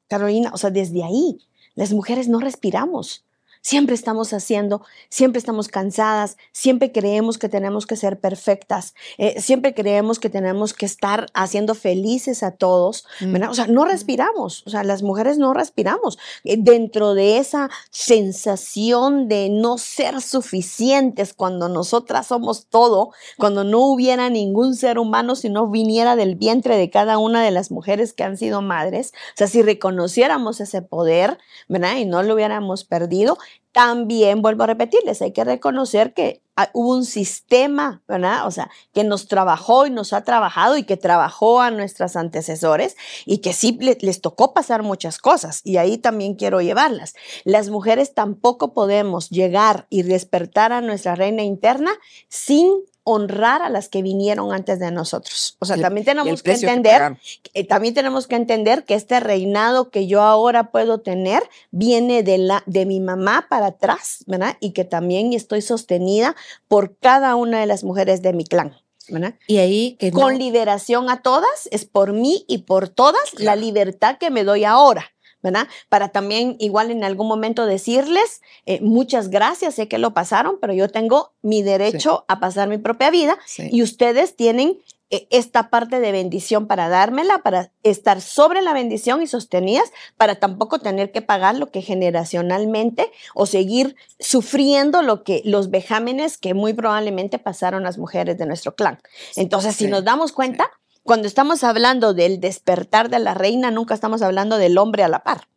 Carolina? O sea, desde ahí, las mujeres no respiramos. Siempre estamos haciendo, siempre estamos cansadas, siempre creemos que tenemos que ser perfectas, eh, siempre creemos que tenemos que estar haciendo felices a todos, Mm. ¿verdad? O sea, no respiramos, o sea, las mujeres no respiramos. Eh, Dentro de esa sensación de no ser suficientes cuando nosotras somos todo, cuando no hubiera ningún ser humano si no viniera del vientre de cada una de las mujeres que han sido madres, o sea, si reconociéramos ese poder, ¿verdad? Y no lo hubiéramos perdido, también vuelvo a repetirles, hay que reconocer que ah, hubo un sistema. O sea, que nos trabajó y nos ha trabajado y que trabajó a nuestras antecesores y que sí le- les tocó pasar muchas cosas y ahí también quiero llevarlas. Las mujeres tampoco podemos llegar y despertar a nuestra reina interna sin honrar a las que vinieron antes de nosotros. O sea, El- también tenemos que que entender pagaron. eh, también tenemos que entender que este reinado que yo ahora puedo tener viene de, la, de mi mamá para atrás, ¿verdad? Y que también estoy sostenida por cada una de las mujeres de mi clan, ¿verdad? Y ahí que no- Con liberación a todas, es por mí y por todas la libertad que me doy ahora. ¿Verdad? Para también igual en algún momento decirles, eh, muchas gracias, sé que lo pasaron, pero yo tengo mi derecho a pasar mi propia vida Sí. y ustedes tienen eh, esta parte de bendición para dármela, para estar sobre la bendición y sostenidas, para tampoco tener que pagar lo que generacionalmente o seguir sufriendo lo que los vejámenes que muy probablemente pasaron las mujeres de nuestro clan. Entonces, si nos damos cuenta, cuando estamos hablando del despertar de la reina, nunca estamos hablando del hombre a la par.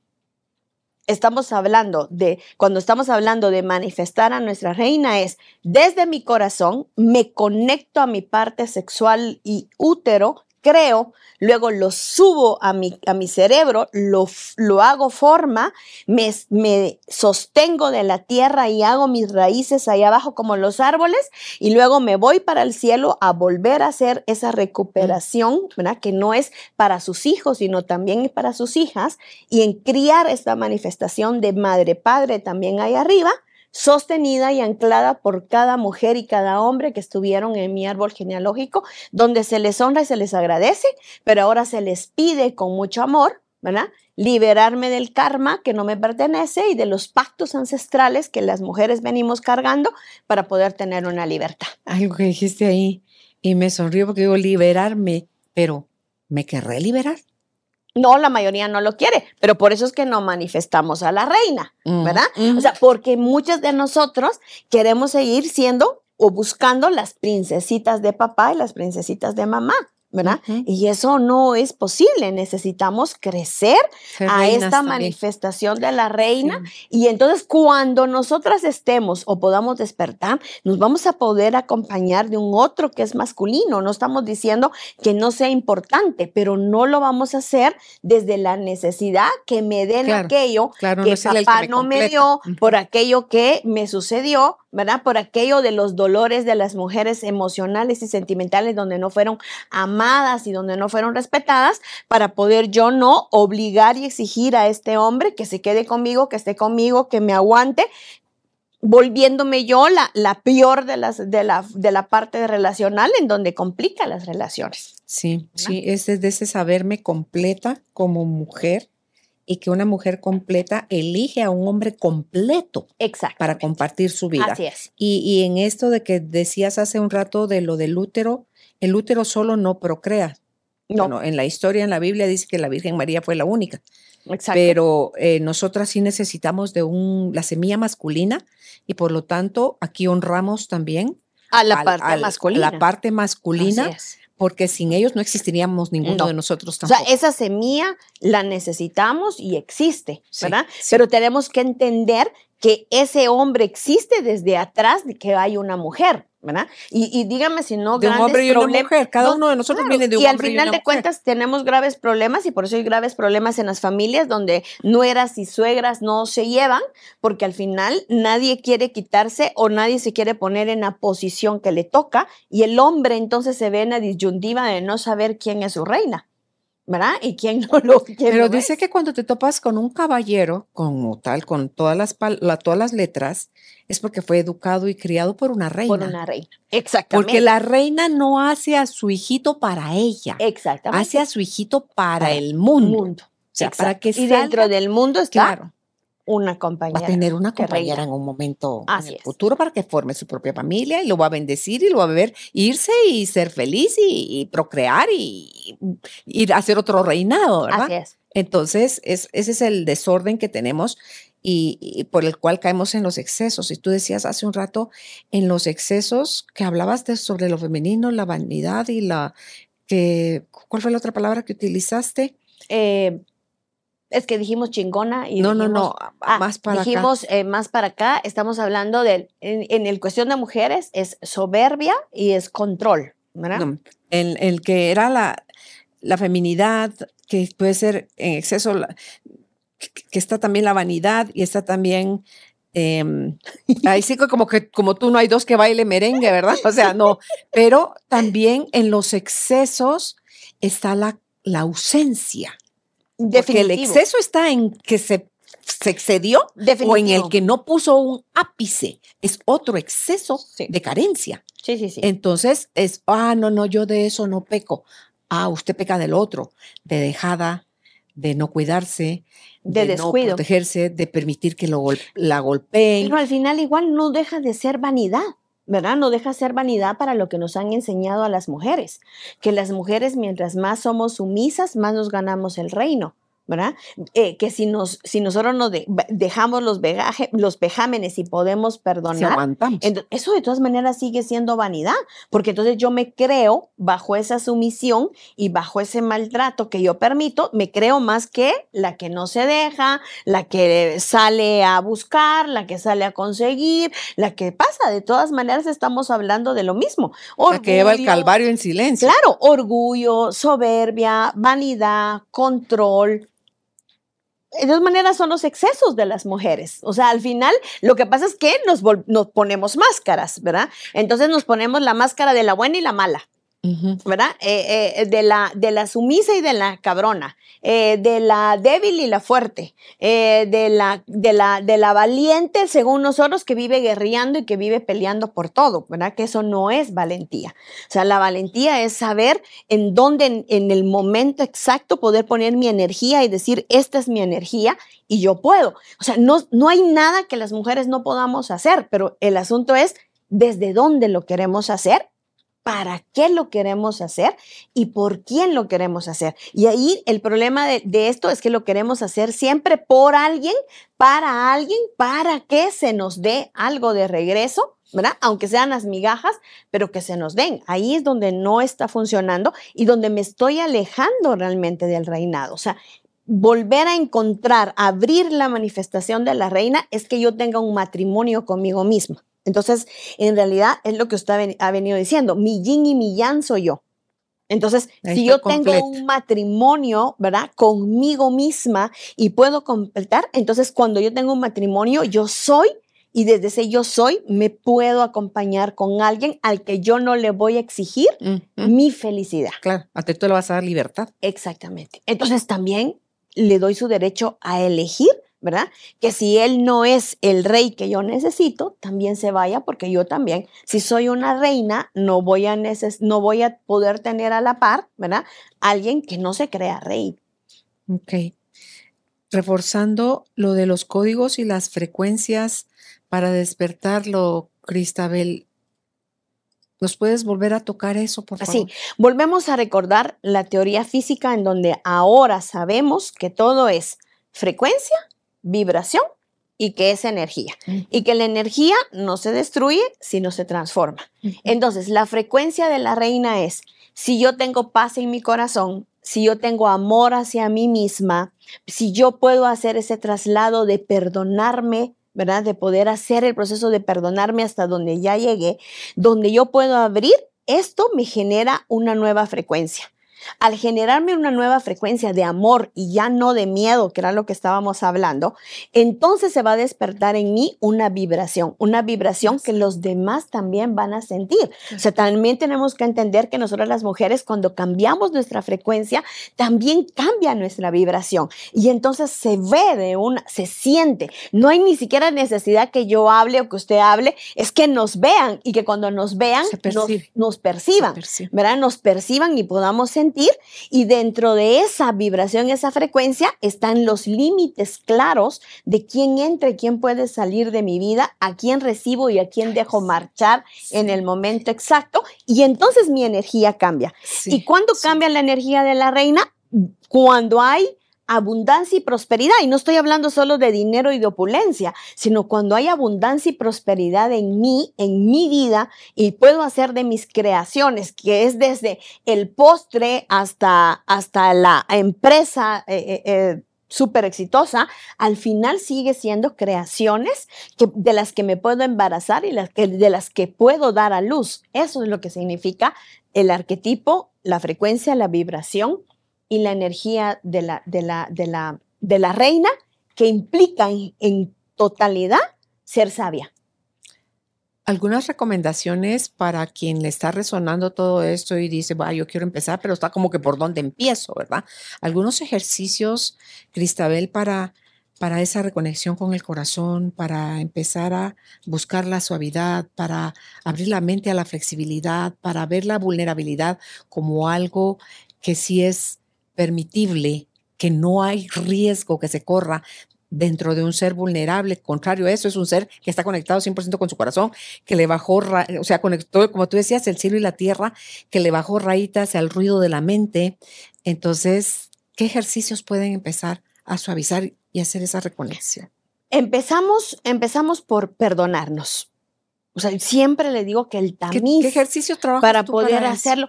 Estamos hablando de, cuando estamos hablando de manifestar a nuestra reina es, desde mi corazón, me conecto a mi parte sexual y útero, creo, luego lo subo a mi, a mi cerebro, lo, lo hago forma, me, me sostengo de la tierra y hago mis raíces ahí abajo como los árboles y luego me voy para el cielo a volver a hacer esa recuperación. Que no es para sus hijos, sino también es para sus hijas y en criar esta manifestación de madre-padre también ahí arriba, sostenida y anclada por cada mujer y cada hombre que estuvieron en mi árbol genealógico, donde se les honra y se les agradece, pero ahora se les pide con mucho amor, ¿verdad? Liberarme del karma que no me pertenece y de los pactos ancestrales que las mujeres venimos cargando para poder tener una libertad. Algo que dijiste ahí y me sonrió porque digo liberarme, pero ¿me querré liberar? No, la mayoría no lo quiere, pero por eso es que no manifestamos a la reina, Mm, ¿verdad? mm. O sea, porque muchas de nosotros queremos seguir siendo o buscando las princesitas de papá y las princesitas de mamá, ¿verdad? Ujú. Y eso no es posible. Necesitamos crecer Ser a esta también. manifestación de la reina. Sí. Y entonces cuando nosotras estemos o podamos despertar, nos vamos a poder acompañar de un otro que es masculino. No estamos diciendo que no sea importante, pero no lo vamos a hacer desde la necesidad que me den Claro, aquello Claro, que no papá me no me dio, por aquello que me sucedió, ¿verdad? Por aquello de los dolores de las mujeres emocionales y sentimentales donde no fueron amadas y donde no fueron respetadas, para poder yo no obligar y exigir a este hombre que se quede conmigo, que esté conmigo, que me aguante. volviéndome yo la, la peor de, las, de, la, de la parte relacional en donde complica las relaciones. Sí, sí, es de ese saberme completa como mujer y que una mujer completa elige a un hombre completo Exacto. para compartir su vida. Así es. Y, y en esto de que decías hace un rato de lo del útero, el útero solo no procrea. No, Bueno, en la historia, en la Biblia dice que la Virgen María fue la única, exacto. pero eh, nosotras sí necesitamos de un, la semilla masculina y por lo tanto aquí honramos también a la parte masculina. La parte masculina, porque sin ellos no existiríamos ninguno No. de nosotros O sea, tampoco. esa semilla la necesitamos y existe, Sí, ¿verdad? sí. Pero tenemos que entender que ese hombre existe desde atrás de que hay una mujer, ¿verdad? Y, y dígame si no de un grandes hombre y una mujer. Cada No, uno de nosotros Claro, viene de un y al hombre y final una de cuentas tenemos graves problemas y por eso hay graves problemas en las familias donde nueras y suegras no se llevan porque al final nadie quiere quitarse o nadie se quiere poner en la posición que le toca y el hombre entonces se ve en la disyuntiva de no saber quién es su reina, ¿verdad? Y quién no lo quién Pero dice que cuando te topas con un caballero, como tal, con todas las, la- todas las letras, es porque fue educado y criado por una reina. por una reina. Exactamente. Porque la reina no hace a su hijito para ella, Exactamente. hace a su hijito para, Para el mundo. mundo. O sea, para que y dentro del mundo está Claro, una va compañera. a tener una compañera reina. en un momento Así en el es. futuro para que forme su propia familia y lo va a bendecir y lo va a ver irse y ser feliz y, y procrear y, y hacer otro reinado, ¿verdad? Así es. Entonces, es, ese es el desorden que tenemos y, y por el cual caemos en los excesos. Y tú decías hace un rato, en los excesos que hablabas de, sobre lo femenino, la vanidad y la... Que, ¿Cuál fue la otra palabra que utilizaste? Eh, es que dijimos chingona y no, no, dijimos- no, Ah, más para acá. eh, más para acá, estamos hablando de, en, en el cuestión de mujeres, es soberbia y es control, ¿verdad? No, en el que era la, la feminidad, que puede ser en exceso, la- que, está también la vanidad y está también... em, ahí sí como que como tú no hay dos que baile merengue, ¿verdad? O sea, no, pero también en los excesos está la, la ausencia. Porque el Definitivo, exceso está en que se, se excedió o en definitivo. el que no puso un ápice. Es otro exceso Sí. de carencia. Sí, sí, sí. Entonces es, ah, no, no, yo de eso no peco. Ah, usted peca del otro, de dejada, de no cuidarse, De no descuido. protegerse, de permitir que lo, la golpeen. Pero al final igual no deja de ser vanidad, ¿verdad? No deja de ser vanidad para lo que nos han enseñado a las mujeres, que las mujeres mientras más somos sumisas, más nos ganamos el reino. ¿Verdad? Eh, que si, nos, si nosotros nos de- dejamos los, vejaje- los vejámenes y podemos si perdonar, aguantamos. Eso de todas maneras sigue siendo vanidad, porque entonces yo me creo bajo esa sumisión y bajo ese maltrato que yo permito, me creo más que la que no se deja, la que sale a buscar, la que sale a conseguir, la que pasa. De todas maneras estamos hablando de lo mismo. la que lleva el calvario en silencio. Claro, orgullo, soberbia, vanidad, control. De todas maneras son los excesos de las mujeres. O sea, al final lo que pasa es que nos, nos ponemos máscaras, ¿verdad? Entonces nos ponemos la máscara de la buena y la mala. ¿Verdad? Eh, eh, de, la, de la sumisa y de la cabrona, eh, de la débil y la fuerte, de, la, de, la, de la valiente, según nosotros, que vive guerreando y que vive peleando por todo, ¿verdad? Que eso no es valentía. O sea, la valentía es saber en dónde, en, en el momento exacto, poder poner mi energía y decir, esta es mi energía y yo puedo. O sea, no, no hay nada que las mujeres no podamos hacer, pero el asunto es desde dónde lo queremos hacer para qué lo queremos hacer y por quién lo queremos hacer. Y ahí el problema de, esto es que lo queremos hacer siempre por alguien, para alguien, para que se nos dé algo de regreso, ¿verdad? Aunque sean las migajas, pero que se nos den. Ahí es donde no está funcionando y donde me estoy alejando realmente del reinado. O sea, volver a encontrar, abrir la manifestación de la reina es que yo tenga un matrimonio conmigo misma. Entonces, en realidad es lo que usted ha ven- ha venido diciendo, mi yin y mi yang soy yo. Entonces, Ahí si yo tengo un matrimonio, ¿verdad? Conmigo misma y puedo completar, entonces cuando yo tengo un matrimonio, yo soy y desde ese yo soy me puedo acompañar con alguien al que yo no le voy a exigir mi felicidad. Claro, a ti tú le vas a dar libertad. Exactamente. Entonces también le doy su derecho a elegir ¿verdad? Que si él no es el rey que yo necesito, también se vaya porque yo también, si soy una reina, no voy a, no voy a poder tener a la par, ¿verdad? Alguien que no se crea rey. Ok. Reforzando lo de los códigos y las frecuencias para despertarlo, Cristabel, ¿Nos puedes volver a tocar eso, por favor? Sí, volvemos a recordar la teoría física en donde ahora sabemos que todo es frecuencia, vibración y que es energía. Y que la energía no se destruye, sino se transforma. Entonces, la frecuencia de la reina es, si yo tengo paz en mi corazón, si yo tengo amor hacia mí misma, si yo puedo hacer ese traslado de perdonarme, ¿verdad? De poder hacer el proceso de perdonarme hasta donde ya llegué, donde yo puedo abrir, esto me genera una nueva frecuencia. Al generarme una nueva frecuencia de amor y ya no de miedo, que era lo que estábamos hablando, entonces se va a despertar en mí una vibración, una vibración que los demás también van a sentir. O sea, también tenemos que entender que nosotros las mujeres cuando cambiamos nuestra frecuencia, también cambia nuestra vibración y entonces se ve de una, se siente. No hay ni siquiera necesidad que yo hable o que usted hable, es que nos vean y que cuando nos vean nos, perciban, ¿verdad? Nos perciban y podamos sentir y dentro de esa vibración, esa frecuencia, están los límites claros de quién entra y quién puede salir de mi vida, a quién recibo y a quién dejo marchar en el momento exacto. Y entonces mi energía cambia. ¿Y cuándo cambia la energía de la reina? Cuando hay abundancia y prosperidad. Y no estoy hablando solo de dinero y de opulencia, sino cuando hay abundancia y prosperidad en mí, en mi vida, y puedo hacer de mis creaciones, que es desde el postre hasta, hasta la empresa. Eh, eh, eh, súper exitosa, al final sigue siendo creaciones que, de las que me puedo embarazar y las que, de las que puedo dar a luz. Eso es lo que significa el arquetipo, la frecuencia, la vibración y la energía de la, de la, de la, de la reina que implica en, totalidad ser sabia. Algunas recomendaciones para quien le está resonando todo esto y dice, va, yo quiero empezar, pero está como que por dónde empiezo, ¿verdad? Algunos ejercicios, Cristabel, para, para esa reconexión con el corazón, para empezar a buscar la suavidad, para abrir la mente a la flexibilidad, para ver la vulnerabilidad como algo que sí es permitible, que no hay riesgo que se corra dentro de un ser vulnerable. Contrario a eso, es un ser que está conectado 100% con su corazón, que le bajó, o sea, conectó, como tú decías, el cielo y la tierra, que le bajó rayitas al ruido de la mente. Entonces, ¿qué ejercicios pueden empezar a suavizar y hacer esa reconexión? Empezamos, empezamos por perdonarnos. O sea, siempre le digo que el tamiz ¿Qué, ejercicio para poder hacerlo.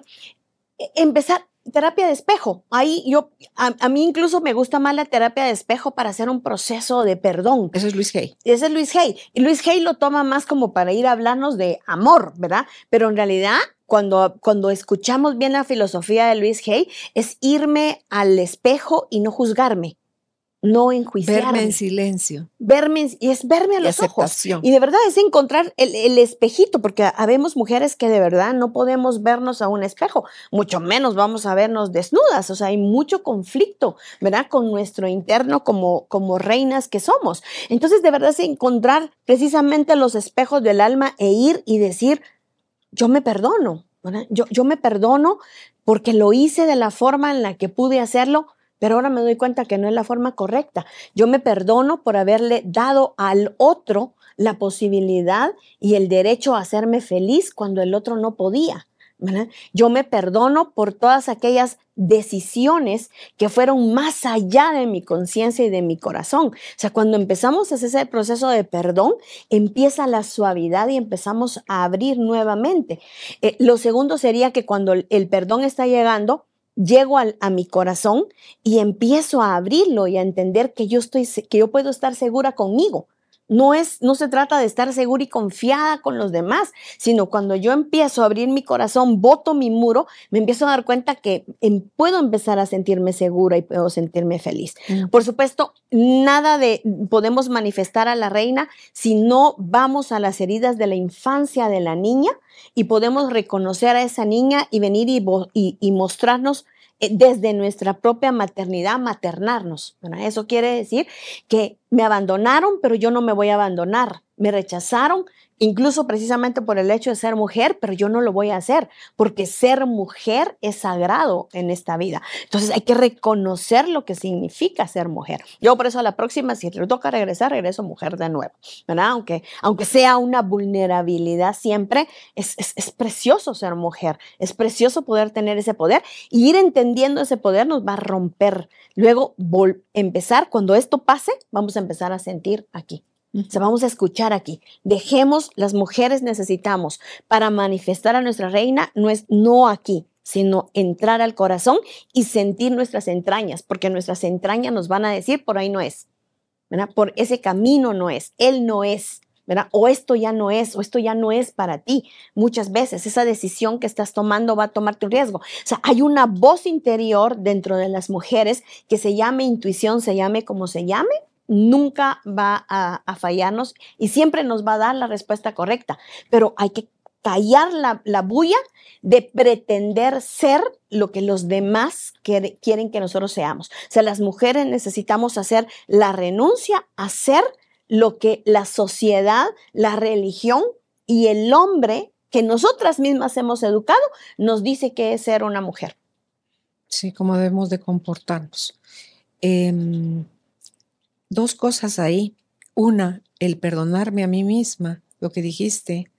E, empezar, terapia de espejo. Ahí yo, a, mí incluso me gusta más la terapia de espejo para hacer un proceso de perdón. Ese es Luis Hay. Ese es Luis Hay. Y Luis Hay lo toma más como para ir a hablarnos de amor, ¿verdad? Pero en realidad, cuando, cuando escuchamos bien la filosofía de Luis Hay, es irme al espejo y no juzgarme no enjuiciarme. Verme en silencio. Verme, y es verme a los ojos. Y de verdad es encontrar el, espejito, porque habemos mujeres que de verdad no podemos vernos a un espejo, mucho menos vamos a vernos desnudas. O sea, hay mucho conflicto, ¿verdad? Con nuestro interno como, como reinas que somos. Entonces, de verdad es encontrar precisamente los espejos del alma e ir y decir, yo me perdono, Yo, yo me perdono porque lo hice de la forma en la que pude hacerlo pero ahora me doy cuenta que no es la forma correcta. Yo me perdono por haberle dado al otro la posibilidad y el derecho a hacerme feliz cuando el otro no podía. Yo me perdono por todas aquellas decisiones que fueron más allá de mi conciencia y de mi corazón. O sea, cuando empezamos a hacer ese proceso de perdón, empieza la suavidad y empezamos a abrir nuevamente. Eh, lo segundo sería que cuando el perdón está llegando, llego a mi corazón y empiezo a abrirlo y a entender que yo estoy que yo puedo estar segura conmigo. No es no se trata de estar segura y confiada con los demás, sino cuando yo empiezo a abrir mi corazón, boto mi muro, me empiezo a dar cuenta que em, puedo empezar a sentirme segura y puedo sentirme feliz. Mm. Por supuesto, nada de podemos manifestar a la reina si no vamos a las heridas de la infancia de la niña y podemos reconocer a esa niña y venir y, y, mostrarnos eh, desde nuestra propia maternidad, maternarnos. Eso quiere decir que me abandonaron, pero yo no me voy a abandonar. Me rechazaron, incluso precisamente por el hecho de ser mujer, pero yo no lo voy a hacer, porque ser mujer es sagrado en esta vida. Entonces hay que reconocer lo que significa ser mujer. Yo por eso a la próxima, si le toca regresar, regreso mujer de nuevo, ¿verdad? Aunque, aunque sea una vulnerabilidad siempre, es, es precioso ser mujer, es precioso poder tener ese poder y ir entendiendo ese poder nos va a romper. Luego, empezar, cuando esto pase, vamos a empezar a sentir aquí se vamos a escuchar aquí. Dejemos, las mujeres necesitamos para manifestar a nuestra reina, no es no aquí, sino entrar al corazón y sentir nuestras entrañas, porque nuestras entrañas nos van a decir, por ahí no es, ¿verdad? Por ese camino no es, él no es, ¿verdad? O esto ya no es, o esto ya no es para ti. Muchas veces esa decisión que estás tomando va a tomarte un riesgo. O sea, hay una voz interior dentro de las mujeres que se llame intuición, se llame como se llame, nunca va a, fallarnos y siempre nos va a dar la respuesta correcta, pero hay que callar la, bulla de pretender ser lo que los demás quieren que nosotros seamos. O sea, las mujeres necesitamos hacer la renuncia a ser lo que la sociedad, la religión y el hombre que nosotras mismas hemos educado nos dice que es ser una mujer. Sí, cómo debemos de comportarnos. Em, dos cosas ahí. Una, el perdonarme a mí misma, lo que dijiste,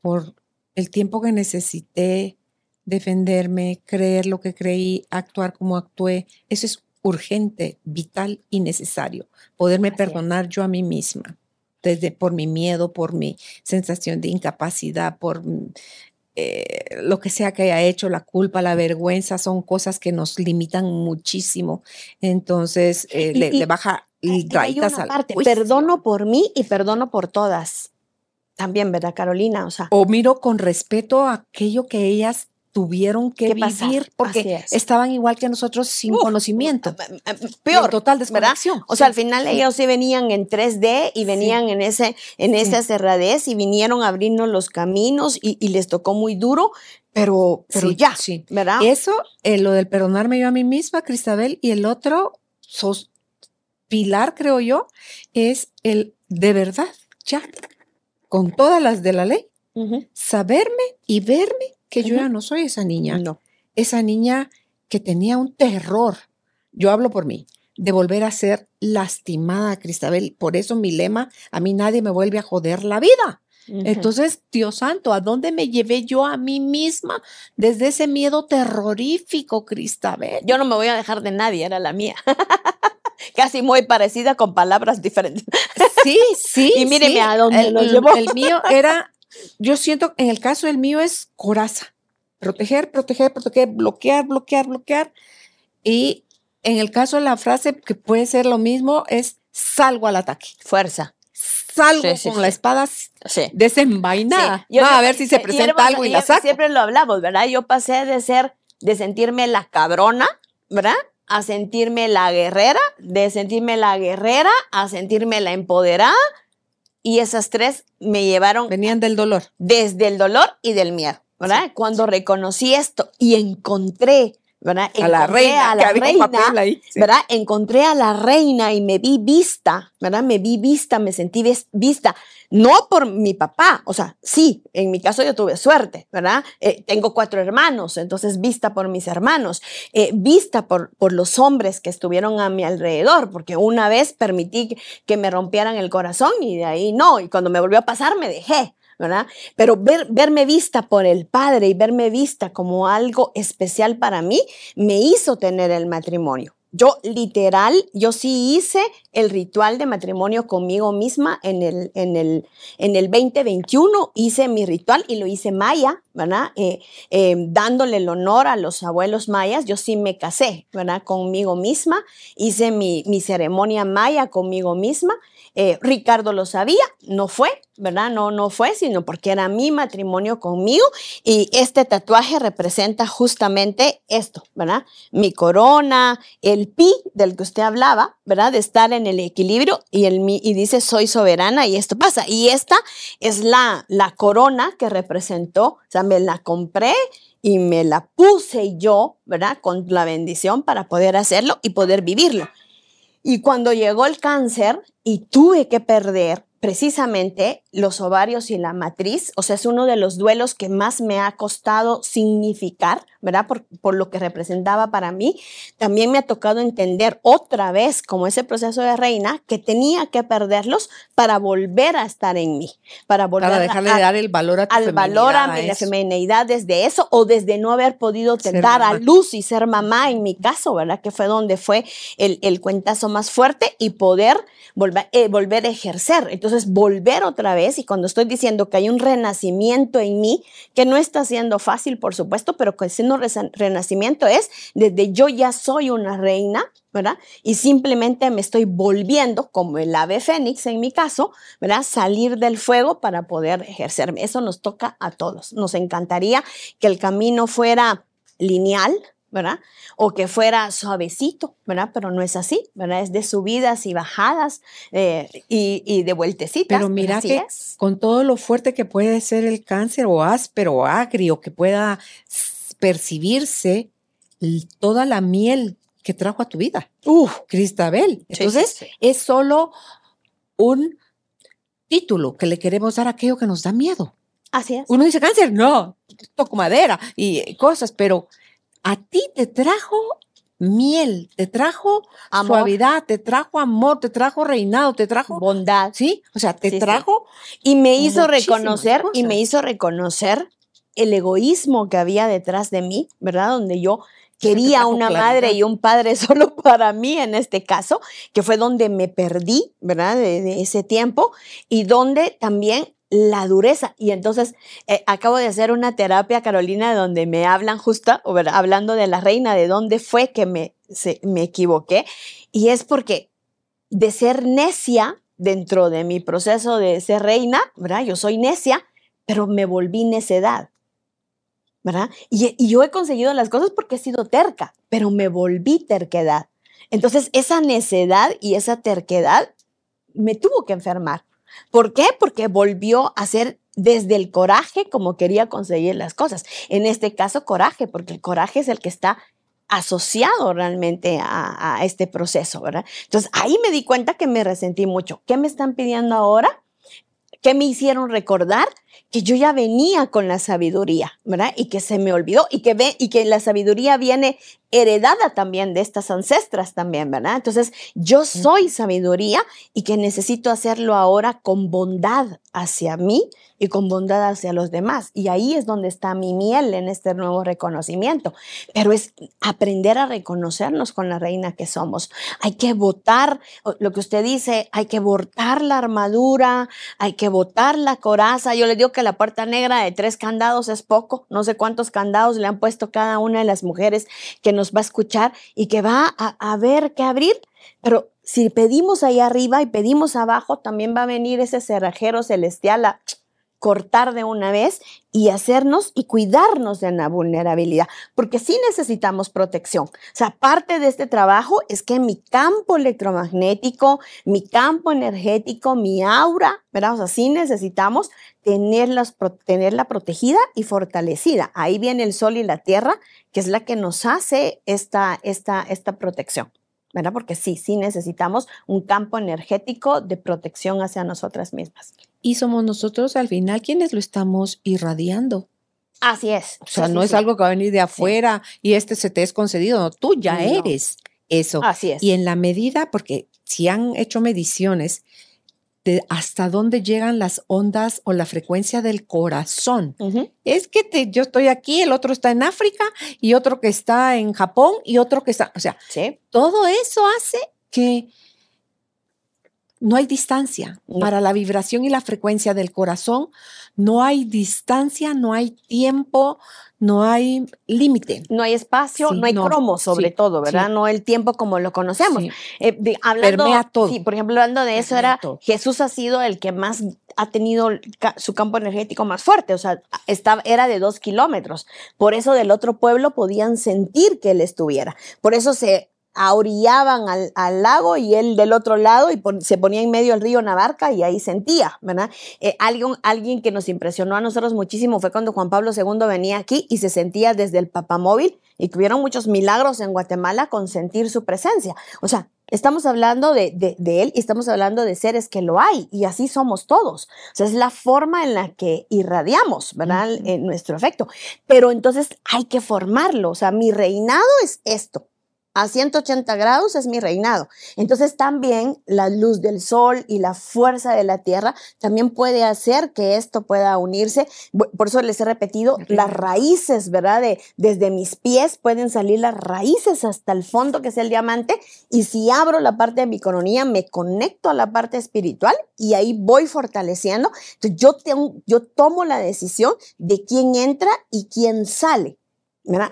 por el tiempo que necesité defenderme, creer lo que creí, actuar como actué. Eso es urgente, vital y necesario. Poderme perdonar yo a mí misma, desde por mi miedo, por mi sensación de incapacidad, por eh, lo que sea que haya hecho, la culpa, la vergüenza, son cosas que nos limitan muchísimo. Entonces, eh, le, baja y rayitas al parte, Perdono por mí y perdono por todas. También, ¿verdad, Carolina? O, sea, o miro con respeto a aquello que ellas tuvieron que vivir porque estaban igual que nosotros sin conocimiento. Peor. total desconexión. O sea, al final ellos sí venían en 3D y venían en ese en esa cerradez y vinieron a abrirnos los caminos y, les tocó muy duro, pero, pero ya, sí. ¿verdad? Eso, eh, lo del perdonarme yo a mí misma, Cristabel, y el otro sos, pilar, creo yo, es el de verdad, ya, con todas las de la ley, saberme y verme que yo ya no soy esa niña. No. Esa niña que tenía un terror, yo hablo por mí, de volver a ser lastimada, Cristabel. Por eso mi lema, a mí nadie me vuelve a joder la vida. Entonces, Dios santo, ¿a dónde me llevé yo a mí misma desde ese miedo terrorífico, Cristabel? Yo no me voy a dejar de nadie, era la mía. Casi muy parecida con palabras diferentes. Sí, sí. y míreme a dónde lo llevó. El mío era yo siento, en el caso del mío es coraza. Proteger, proteger, proteger, bloquear, bloquear, bloquear. Y en el caso de la frase, que puede ser lo mismo, es salgo al ataque. Fuerza. Salgo con la espada desenvainada. Va a ver si se presenta algo y la saco. Siempre lo hablamos, ¿verdad? Yo pasé de ser, de sentirme la cabrona, ¿verdad? A sentirme la guerrera, de sentirme la guerrera, a sentirme la empoderada, y esas tres me llevaron. Venían del dolor. Desde el dolor y del miedo, ¿verdad? Cuando reconocí esto y encontré, ¿verdad? a la reina, a la reina, ¿verdad? Encontré a la reina y me vi vista, ¿verdad? Me vi vista, me sentí vista no por mi papá, o sea, sí, en mi caso yo tuve suerte, ¿verdad? Eh, tengo cuatro hermanos, entonces vista por mis hermanos, eh, vista por, por los hombres que estuvieron a mi alrededor, porque una vez permití que me rompieran el corazón y de ahí no, y cuando me volvió a pasar me dejé. ¿Verdad? Pero ver, verme vista por el Padre y verme vista como algo especial para mí me hizo tener el matrimonio. Yo literal, yo sí hice el ritual de matrimonio conmigo misma en el, en el, en el 2021, hice mi ritual y lo hice maya, ¿verdad? Eh, eh, dándole el honor a los abuelos mayas, yo sí me casé, ¿verdad? Conmigo misma, hice mi, mi ceremonia maya conmigo misma. Eh, Ricardo lo sabía, no fue, ¿verdad? No, no fue, sino porque era mi matrimonio conmigo y este tatuaje representa justamente esto, ¿verdad? Mi corona, el pi del que usted hablaba, ¿verdad? De estar en el equilibrio y, el, y dice soy soberana y esto pasa. Y esta es la, la corona que representó, o sea, me la compré y me la puse yo, ¿verdad? Con la bendición para poder hacerlo y poder vivirlo. Y cuando llegó el cáncer y tuve que perder precisamente los ovarios y la matriz, o sea, es uno de los duelos que más me ha costado significar, ¿verdad? Por, por, lo que representaba para mí. También me ha tocado entender otra vez, como ese proceso de reina, que tenía que perderlos para volver a estar en mí, para volver para dejarle a, de dar el valor a tu al valor a, mi feminidad desde eso o desde no haber podido dar a luz y ser mamá en mi caso, ¿verdad? Que fue donde fue el, el cuentazo más fuerte y poder volver, eh, volver a ejercer. Entonces, volver otra vez y cuando estoy diciendo que hay un renacimiento en mí, que no está siendo fácil, por supuesto, pero que siendo renacimiento es desde yo ya soy una reina, ¿verdad? Y simplemente me estoy volviendo, como el ave fénix en mi caso, ¿verdad? Salir del fuego para poder ejercerme. Eso nos toca a todos. Nos encantaría que el camino fuera lineal, ¿verdad? O que fuera suavecito, ¿verdad? Pero no es así, ¿verdad? Es de subidas y bajadas eh, y, y, de vueltecitas. Pero mira así que es. con todo lo fuerte que puede ser el cáncer o áspero o agrio que pueda percibirse toda la miel que trajo a tu vida. Uf, Cristabel. Entonces, sí, sí. es solo un título que le queremos dar a aquello que nos da miedo. Así es. Uno dice cáncer, no, toco madera y cosas, pero a ti te trajo miel, te trajo Amor. suavidad, te trajo amor, te trajo reinado, te trajo Bondad. sí, o sea, te Sí, sí. trajo Y me hizo reconocer, y me hizo reconocer el egoísmo que había detrás de mí, ¿verdad? Donde yo quería una claridad. madre y un padre solo para mí en este caso, que fue donde me perdí, ¿verdad? De, de ese tiempo y donde también la dureza. Y entonces eh, acabo de hacer una terapia, Carolina, donde me hablan justo, hablando de la reina, de dónde fue que me, se- me equivoqué. Y es porque de ser necia dentro de mi proceso de ser reina, ¿verdad? Yo soy necia, pero me volví necedad, ¿verdad? Y, y yo he conseguido las cosas porque he sido terca, pero me volví terquedad. Entonces, esa necedad y esa terquedad me tuvo que enfermar. ¿Por qué? Porque volvió a ser desde el coraje como quería conseguir las cosas. En este caso, coraje, porque el coraje es el que está asociado realmente a, este proceso, ¿verdad? Entonces ahí me di cuenta que me resentí mucho. ¿Qué me están pidiendo ahora? ¿Qué me hicieron recordar? Que yo ya venía con la sabiduría, ¿verdad? Y que se me olvidó y que, ve, y que la sabiduría viene heredada también de estas ancestras también, ¿verdad? Entonces, yo soy sabiduría y que necesito hacerlo ahora con bondad hacia mí y con bondad hacia los demás. Y ahí es donde está mi miel en este nuevo reconocimiento. Pero es aprender a reconocernos con la reina que somos. Hay que botar lo que usted dice, hay que botar la armadura, hay que botar la coraza. Yo le digo que la puerta negra de tres candados es poco. No sé cuántos candados le han puesto cada una de las mujeres que nos va a escuchar y que va a, a ver abrir. Pero si pedimos ahí arriba y pedimos abajo, también va a venir ese cerrajero celestial a cortar de una vez y hacernos y cuidarnos de la vulnerabilidad, porque sí necesitamos protección. O sea, parte de este trabajo es que mi campo electromagnético, mi campo energético, mi aura, ¿verdad? O sea, sí necesitamos tenerlas, tenerla protegida y fortalecida. Ahí viene el sol y la tierra, que es la que nos hace esta, esta, esta protección. ¿Verdad? Porque sí, sí necesitamos un campo energético de protección hacia nosotras mismas. y somos nosotros al final quienes lo estamos irradiando. Así es. O sea, Sí, no sí, es sí. algo que va a venir de afuera y este se te es concedido, no, tú ya No. eres eso. Así es. Y en la medida, porque si han hecho mediciones de hasta dónde llegan las ondas o la frecuencia del corazón. Es que te- yo estoy aquí, el otro está en África y otro que está en Japón y otro que está, o sea, Sí. todo eso hace que no hay distancia. No. Para la vibración y la frecuencia del corazón, no hay distancia, no hay tiempo, no hay límite. No hay espacio, Sí, no hay no, cromo sobre sí, todo, ¿verdad? sí. No el tiempo como lo conocemos. Sí. Eh, de- hablando, Permea todo. Sí, por ejemplo, hablando de eso, era todo. Jesús ha sido el que más ha tenido ca- su campo energético más fuerte, o sea, estaba, era de dos kilómetros. Por eso del otro pueblo podían sentir que él estuviera. Por eso se orillaban al, al lago y él del otro lado y pon- se ponía en medio del río Navarca y ahí sentía, ¿verdad? Eh, alguien, alguien que nos impresionó a nosotros muchísimo fue cuando Juan Pablo II venía aquí y se sentía desde el papamóvil y tuvieron muchos milagros en Guatemala con sentir su presencia. O sea, estamos hablando de, de- de él y estamos hablando de seres que lo hay y así somos todos. O sea, es la forma en la que irradiamos, ¿verdad? En nuestro efecto. Pero entonces hay que formarlo. O sea, mi reinado es esto. A 180 grados es mi reinado. Entonces también la luz del sol y la fuerza de la tierra también puede hacer que esto pueda unirse. Por eso les he repetido, las raíces, ¿verdad? De, desde mis pies pueden salir las raíces hasta el fondo, que es el diamante. Y si abro la parte de mi coronilla, me conecto a la parte espiritual y ahí voy fortaleciendo. Entonces yo, tengo, yo tomo la decisión de quién entra y quién sale.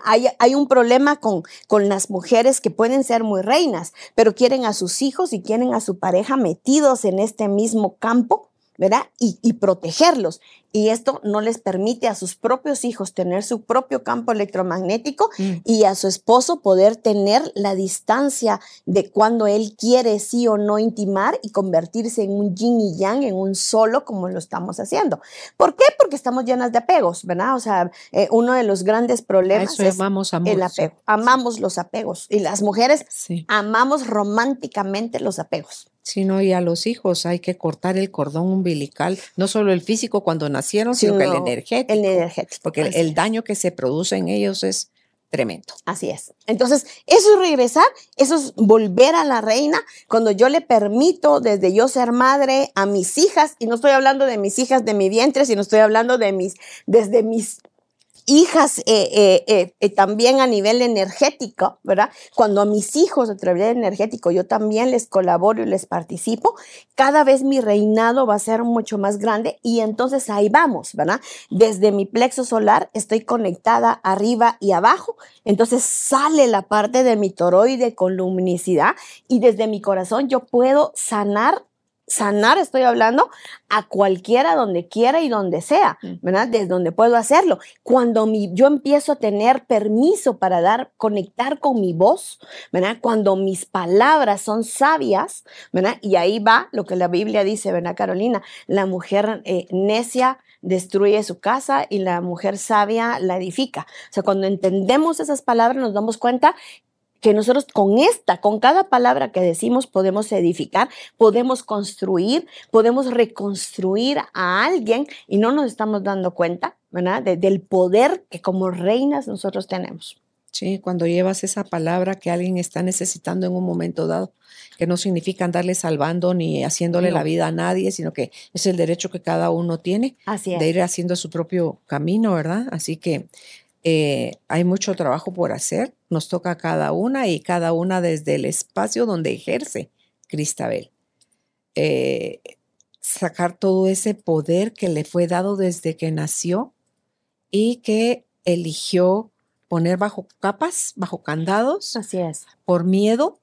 Hay, hay un problema con, con las mujeres que pueden ser muy reinas, pero quieren a sus hijos y quieren a su pareja metidos en este mismo campo, ¿verdad? Y, y protegerlos. Y esto no les permite a sus propios hijos tener su propio campo electromagnético Mm. y a su esposo poder tener la distancia de cuando él quiere sí o no intimar y convertirse en un yin y yang, en un solo como lo estamos haciendo. ¿Por qué? Porque estamos llenas de apegos, ¿verdad? O sea, eh, uno de los grandes problemas es llamamos amor. el apego. Amamos los apegos y las mujeres Sí. amamos románticamente los apegos. Sí, no, y a los hijos hay que cortar el cordón umbilical, no solo el físico cuando nacieron, sino, que el Sino energético. El energético. porque el, el daño que se produce en ellos es tremendo. Así es. Entonces, eso es regresar, eso es volver a la reina cuando yo le permito desde yo ser madre a mis hijas, y no estoy hablando de mis hijas de mi vientre, sino estoy hablando de mis, desde mis hijas eh, eh, eh, también a nivel energético, ¿verdad? Cuando a mis hijos a través energético yo también les colaboro y les participo, cada vez mi reinado va a ser mucho más grande y entonces ahí vamos, ¿verdad? Desde mi plexo solar estoy conectada arriba y abajo, entonces sale la parte de mi toroide con luminicidad y desde mi corazón yo puedo sanar sanar, estoy hablando, a cualquiera donde quiera y donde sea, Mm. ¿verdad? Desde donde puedo hacerlo. Cuando mi, yo empiezo a tener permiso para dar, conectar con mi voz, ¿verdad? Cuando mis palabras son sabias, ¿verdad? Y ahí va lo que la Biblia dice, ¿verdad, Carolina? La mujer eh, necia destruye su casa y la mujer sabia la edifica. O sea, cuando entendemos esas palabras nos damos cuenta que nosotros con esta, con cada palabra que decimos, podemos edificar, podemos construir, podemos reconstruir a alguien y no nos estamos dando cuenta, ¿verdad? De- del poder que como reinas nosotros tenemos. Sí, cuando llevas esa palabra que alguien está necesitando en un momento dado, que no significa andarle salvando ni haciéndole No. la vida a nadie, sino que es el derecho que cada uno tiene Así de ir haciendo su propio camino, ¿verdad? Así que eh, hay mucho trabajo por hacer, nos toca a cada una y cada una desde el espacio donde ejerce Cristabel. Eh, sacar todo ese poder que le fue dado desde que nació y que eligió poner bajo capas, bajo candados, Así es. por miedo,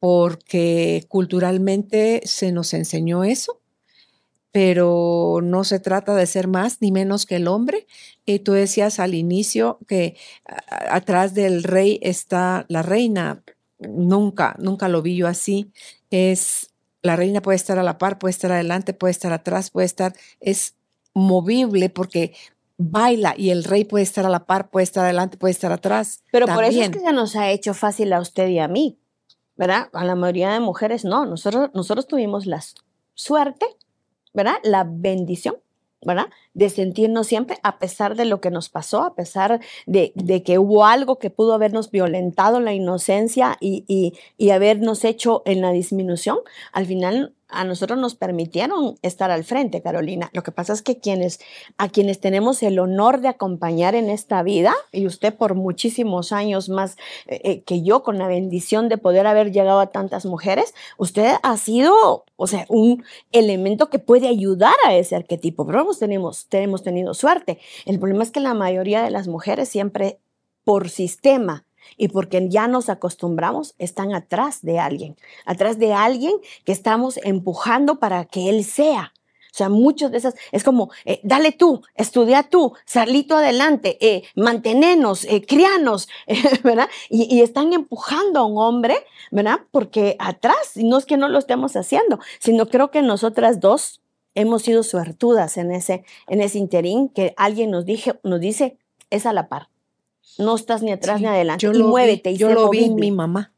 porque culturalmente se nos enseñó eso, pero no se trata de ser más ni menos que el hombre. Y tú decías al inicio que a- atrás del rey está la reina. Nunca, nunca lo vi yo así. Es la reina puede estar a la par, puede estar adelante, puede estar atrás, puede estar, es movible porque baila y el rey puede estar a la par, puede estar adelante, puede estar atrás. Pero por eso es que se nos ha hecho fácil a usted y a mí, ¿verdad? A la mayoría de mujeres no. Nosotros, nosotros tuvimos la suerte, ¿verdad? La bendición, ¿verdad? De sentirnos siempre, a pesar de lo que nos pasó, a pesar de, de que hubo algo que pudo habernos violentado la inocencia y, y- y habernos hecho en la disminución, al final a nosotros nos permitieron estar al frente, Carolina. Lo que pasa es que quienes, a quienes tenemos el honor de acompañar en esta vida, y usted por muchísimos años más eh, eh, que yo, con la bendición de poder haber llegado a tantas mujeres, usted ha sido, o sea, un elemento que puede ayudar a ese arquetipo. Pero hemos, tenemos, tenemos tenido suerte. El problema es que la mayoría de las mujeres siempre por sistema y porque ya nos acostumbramos, están atrás de alguien, atrás de alguien que estamos empujando para que él sea. O sea, muchos de esas, es como, eh, dale tú, estudia tú, salito adelante, eh, mantenenos, eh, crianos, ¿verdad? Y, y, están empujando a un hombre, ¿verdad? Porque atrás, no es que no lo estemos haciendo, sino creo que nosotras dos hemos sido suertudas en ese, en ese interín que alguien nos, dije, nos dice, es a la par no estás ni atrás ni adelante. Yo y muévete. Vi, y yo lo vi en mi mamá.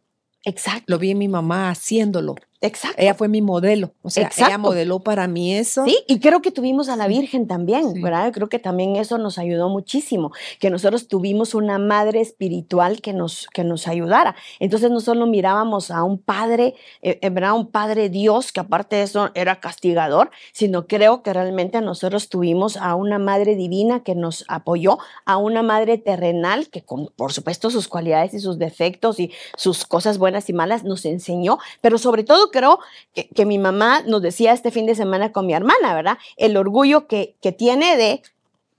Exacto. Lo vi en mi mamá haciéndolo. Exacto. Ella fue mi modelo. O sea, ella modeló para mí eso. Sí, y creo que tuvimos a la Virgen también, sí. ¿verdad? Creo que también eso nos ayudó muchísimo, que nosotros tuvimos una madre espiritual que nos, que nos ayudara. Entonces no solo mirábamos a un padre, eh, ¿verdad? Un padre Dios, que aparte de eso era castigador, sino creo que realmente nosotros tuvimos a una madre divina que nos apoyó, a una madre terrenal que con, por supuesto, sus cualidades y sus defectos y sus cosas buenas y malas nos enseñó, pero sobre todo creo que, que, mi mamá nos decía este fin de semana con mi hermana, ¿verdad? El orgullo que, que tiene de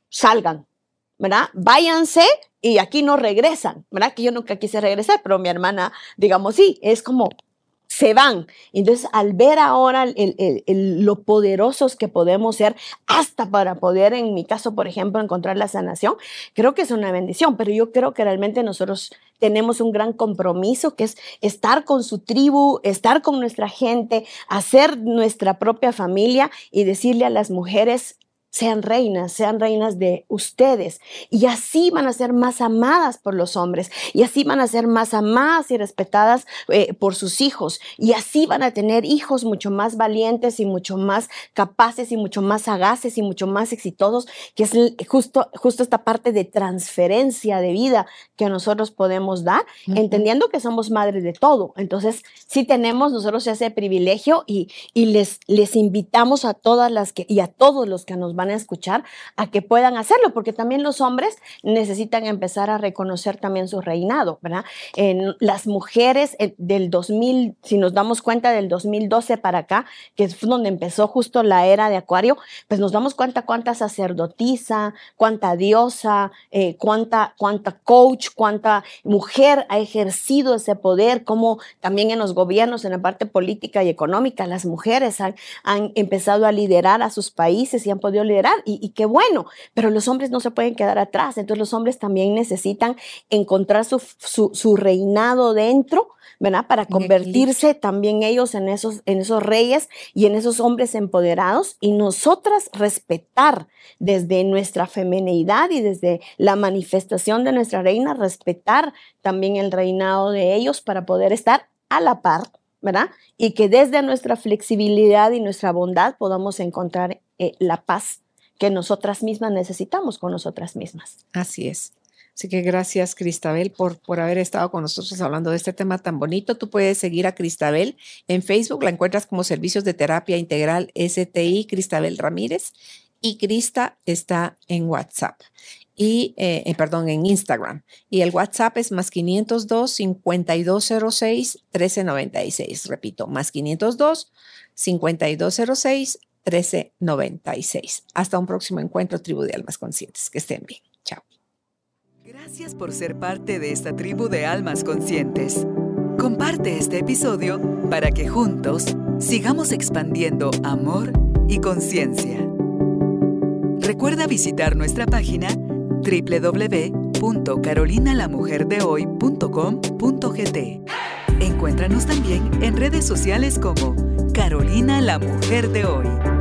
salgan, ¿verdad? Váyanse y aquí no regresan, ¿verdad? Que yo nunca quise regresar, pero mi hermana, digamos, sí, es como se van. Entonces, al ver ahora el, el, lo poderosos que podemos ser, hasta para poder, en mi caso, por ejemplo, encontrar la sanación, creo que es una bendición, pero yo creo que realmente nosotros tenemos un gran compromiso, que es estar con su tribu, estar con nuestra gente, hacer nuestra propia familia y decirle a las mujeres, sean reinas, sean reinas de ustedes. Y así van a ser más amadas por los hombres. Y así van a ser más amadas y respetadas eh, por sus hijos. Y así van a tener hijos mucho más valientes y mucho más capaces y mucho más sagaces y mucho más exitosos, que es justo, justo esta parte de transferencia de vida que nosotros podemos dar, uh -huh. entendiendo que somos madres de todo. Entonces, sí tenemos nosotros ese privilegio y, y les, les invitamos a todas las que, y a todos los que nos van van a escuchar a que puedan hacerlo, porque también los hombres necesitan empezar a reconocer también su reinado, ¿verdad? En las mujeres del 2000, si nos damos cuenta del 2012 para acá, que es donde empezó justo la era de Acuario, pues nos damos cuenta cuánta sacerdotisa, cuánta diosa, eh, cuánta, cuánta coach, cuánta mujer ha ejercido ese poder, como también en los gobiernos, en la parte política y económica, las mujeres han, han empezado a liderar a sus países y han podido liderar y, y, qué bueno, pero los hombres no se pueden quedar atrás, entonces los hombres también necesitan encontrar su, su, su reinado dentro, ¿verdad? Para convertirse también ellos en esos, en esos reyes y en esos hombres empoderados y nosotras respetar desde nuestra femenidad y desde la manifestación de nuestra reina, respetar también el reinado de ellos para poder estar a la par ¿verdad? Y que desde nuestra flexibilidad y nuestra bondad podamos encontrar eh, la paz que nosotras mismas necesitamos con nosotras mismas. Así es. Así que gracias, Cristabel, por, por haber estado con nosotros hablando de este tema tan bonito. Tú puedes seguir a Cristabel en Facebook, la encuentras como Servicios de Terapia Integral STI Cristabel Ramírez y Crista está en WhatsApp y, eh, eh, perdón, en Instagram. Y el WhatsApp es más 502 5206 1396. Repito, más 502 5206 1396. Hasta un próximo encuentro, tribu de almas conscientes. Que estén bien. Chao. Gracias por ser parte de esta tribu de almas conscientes. Comparte este episodio para que juntos sigamos expandiendo amor y conciencia. Recuerda visitar nuestra página www.carolinalamujerdehoy.com.gt. Encuéntranos también en redes sociales como Carolina la Mujer de Hoy.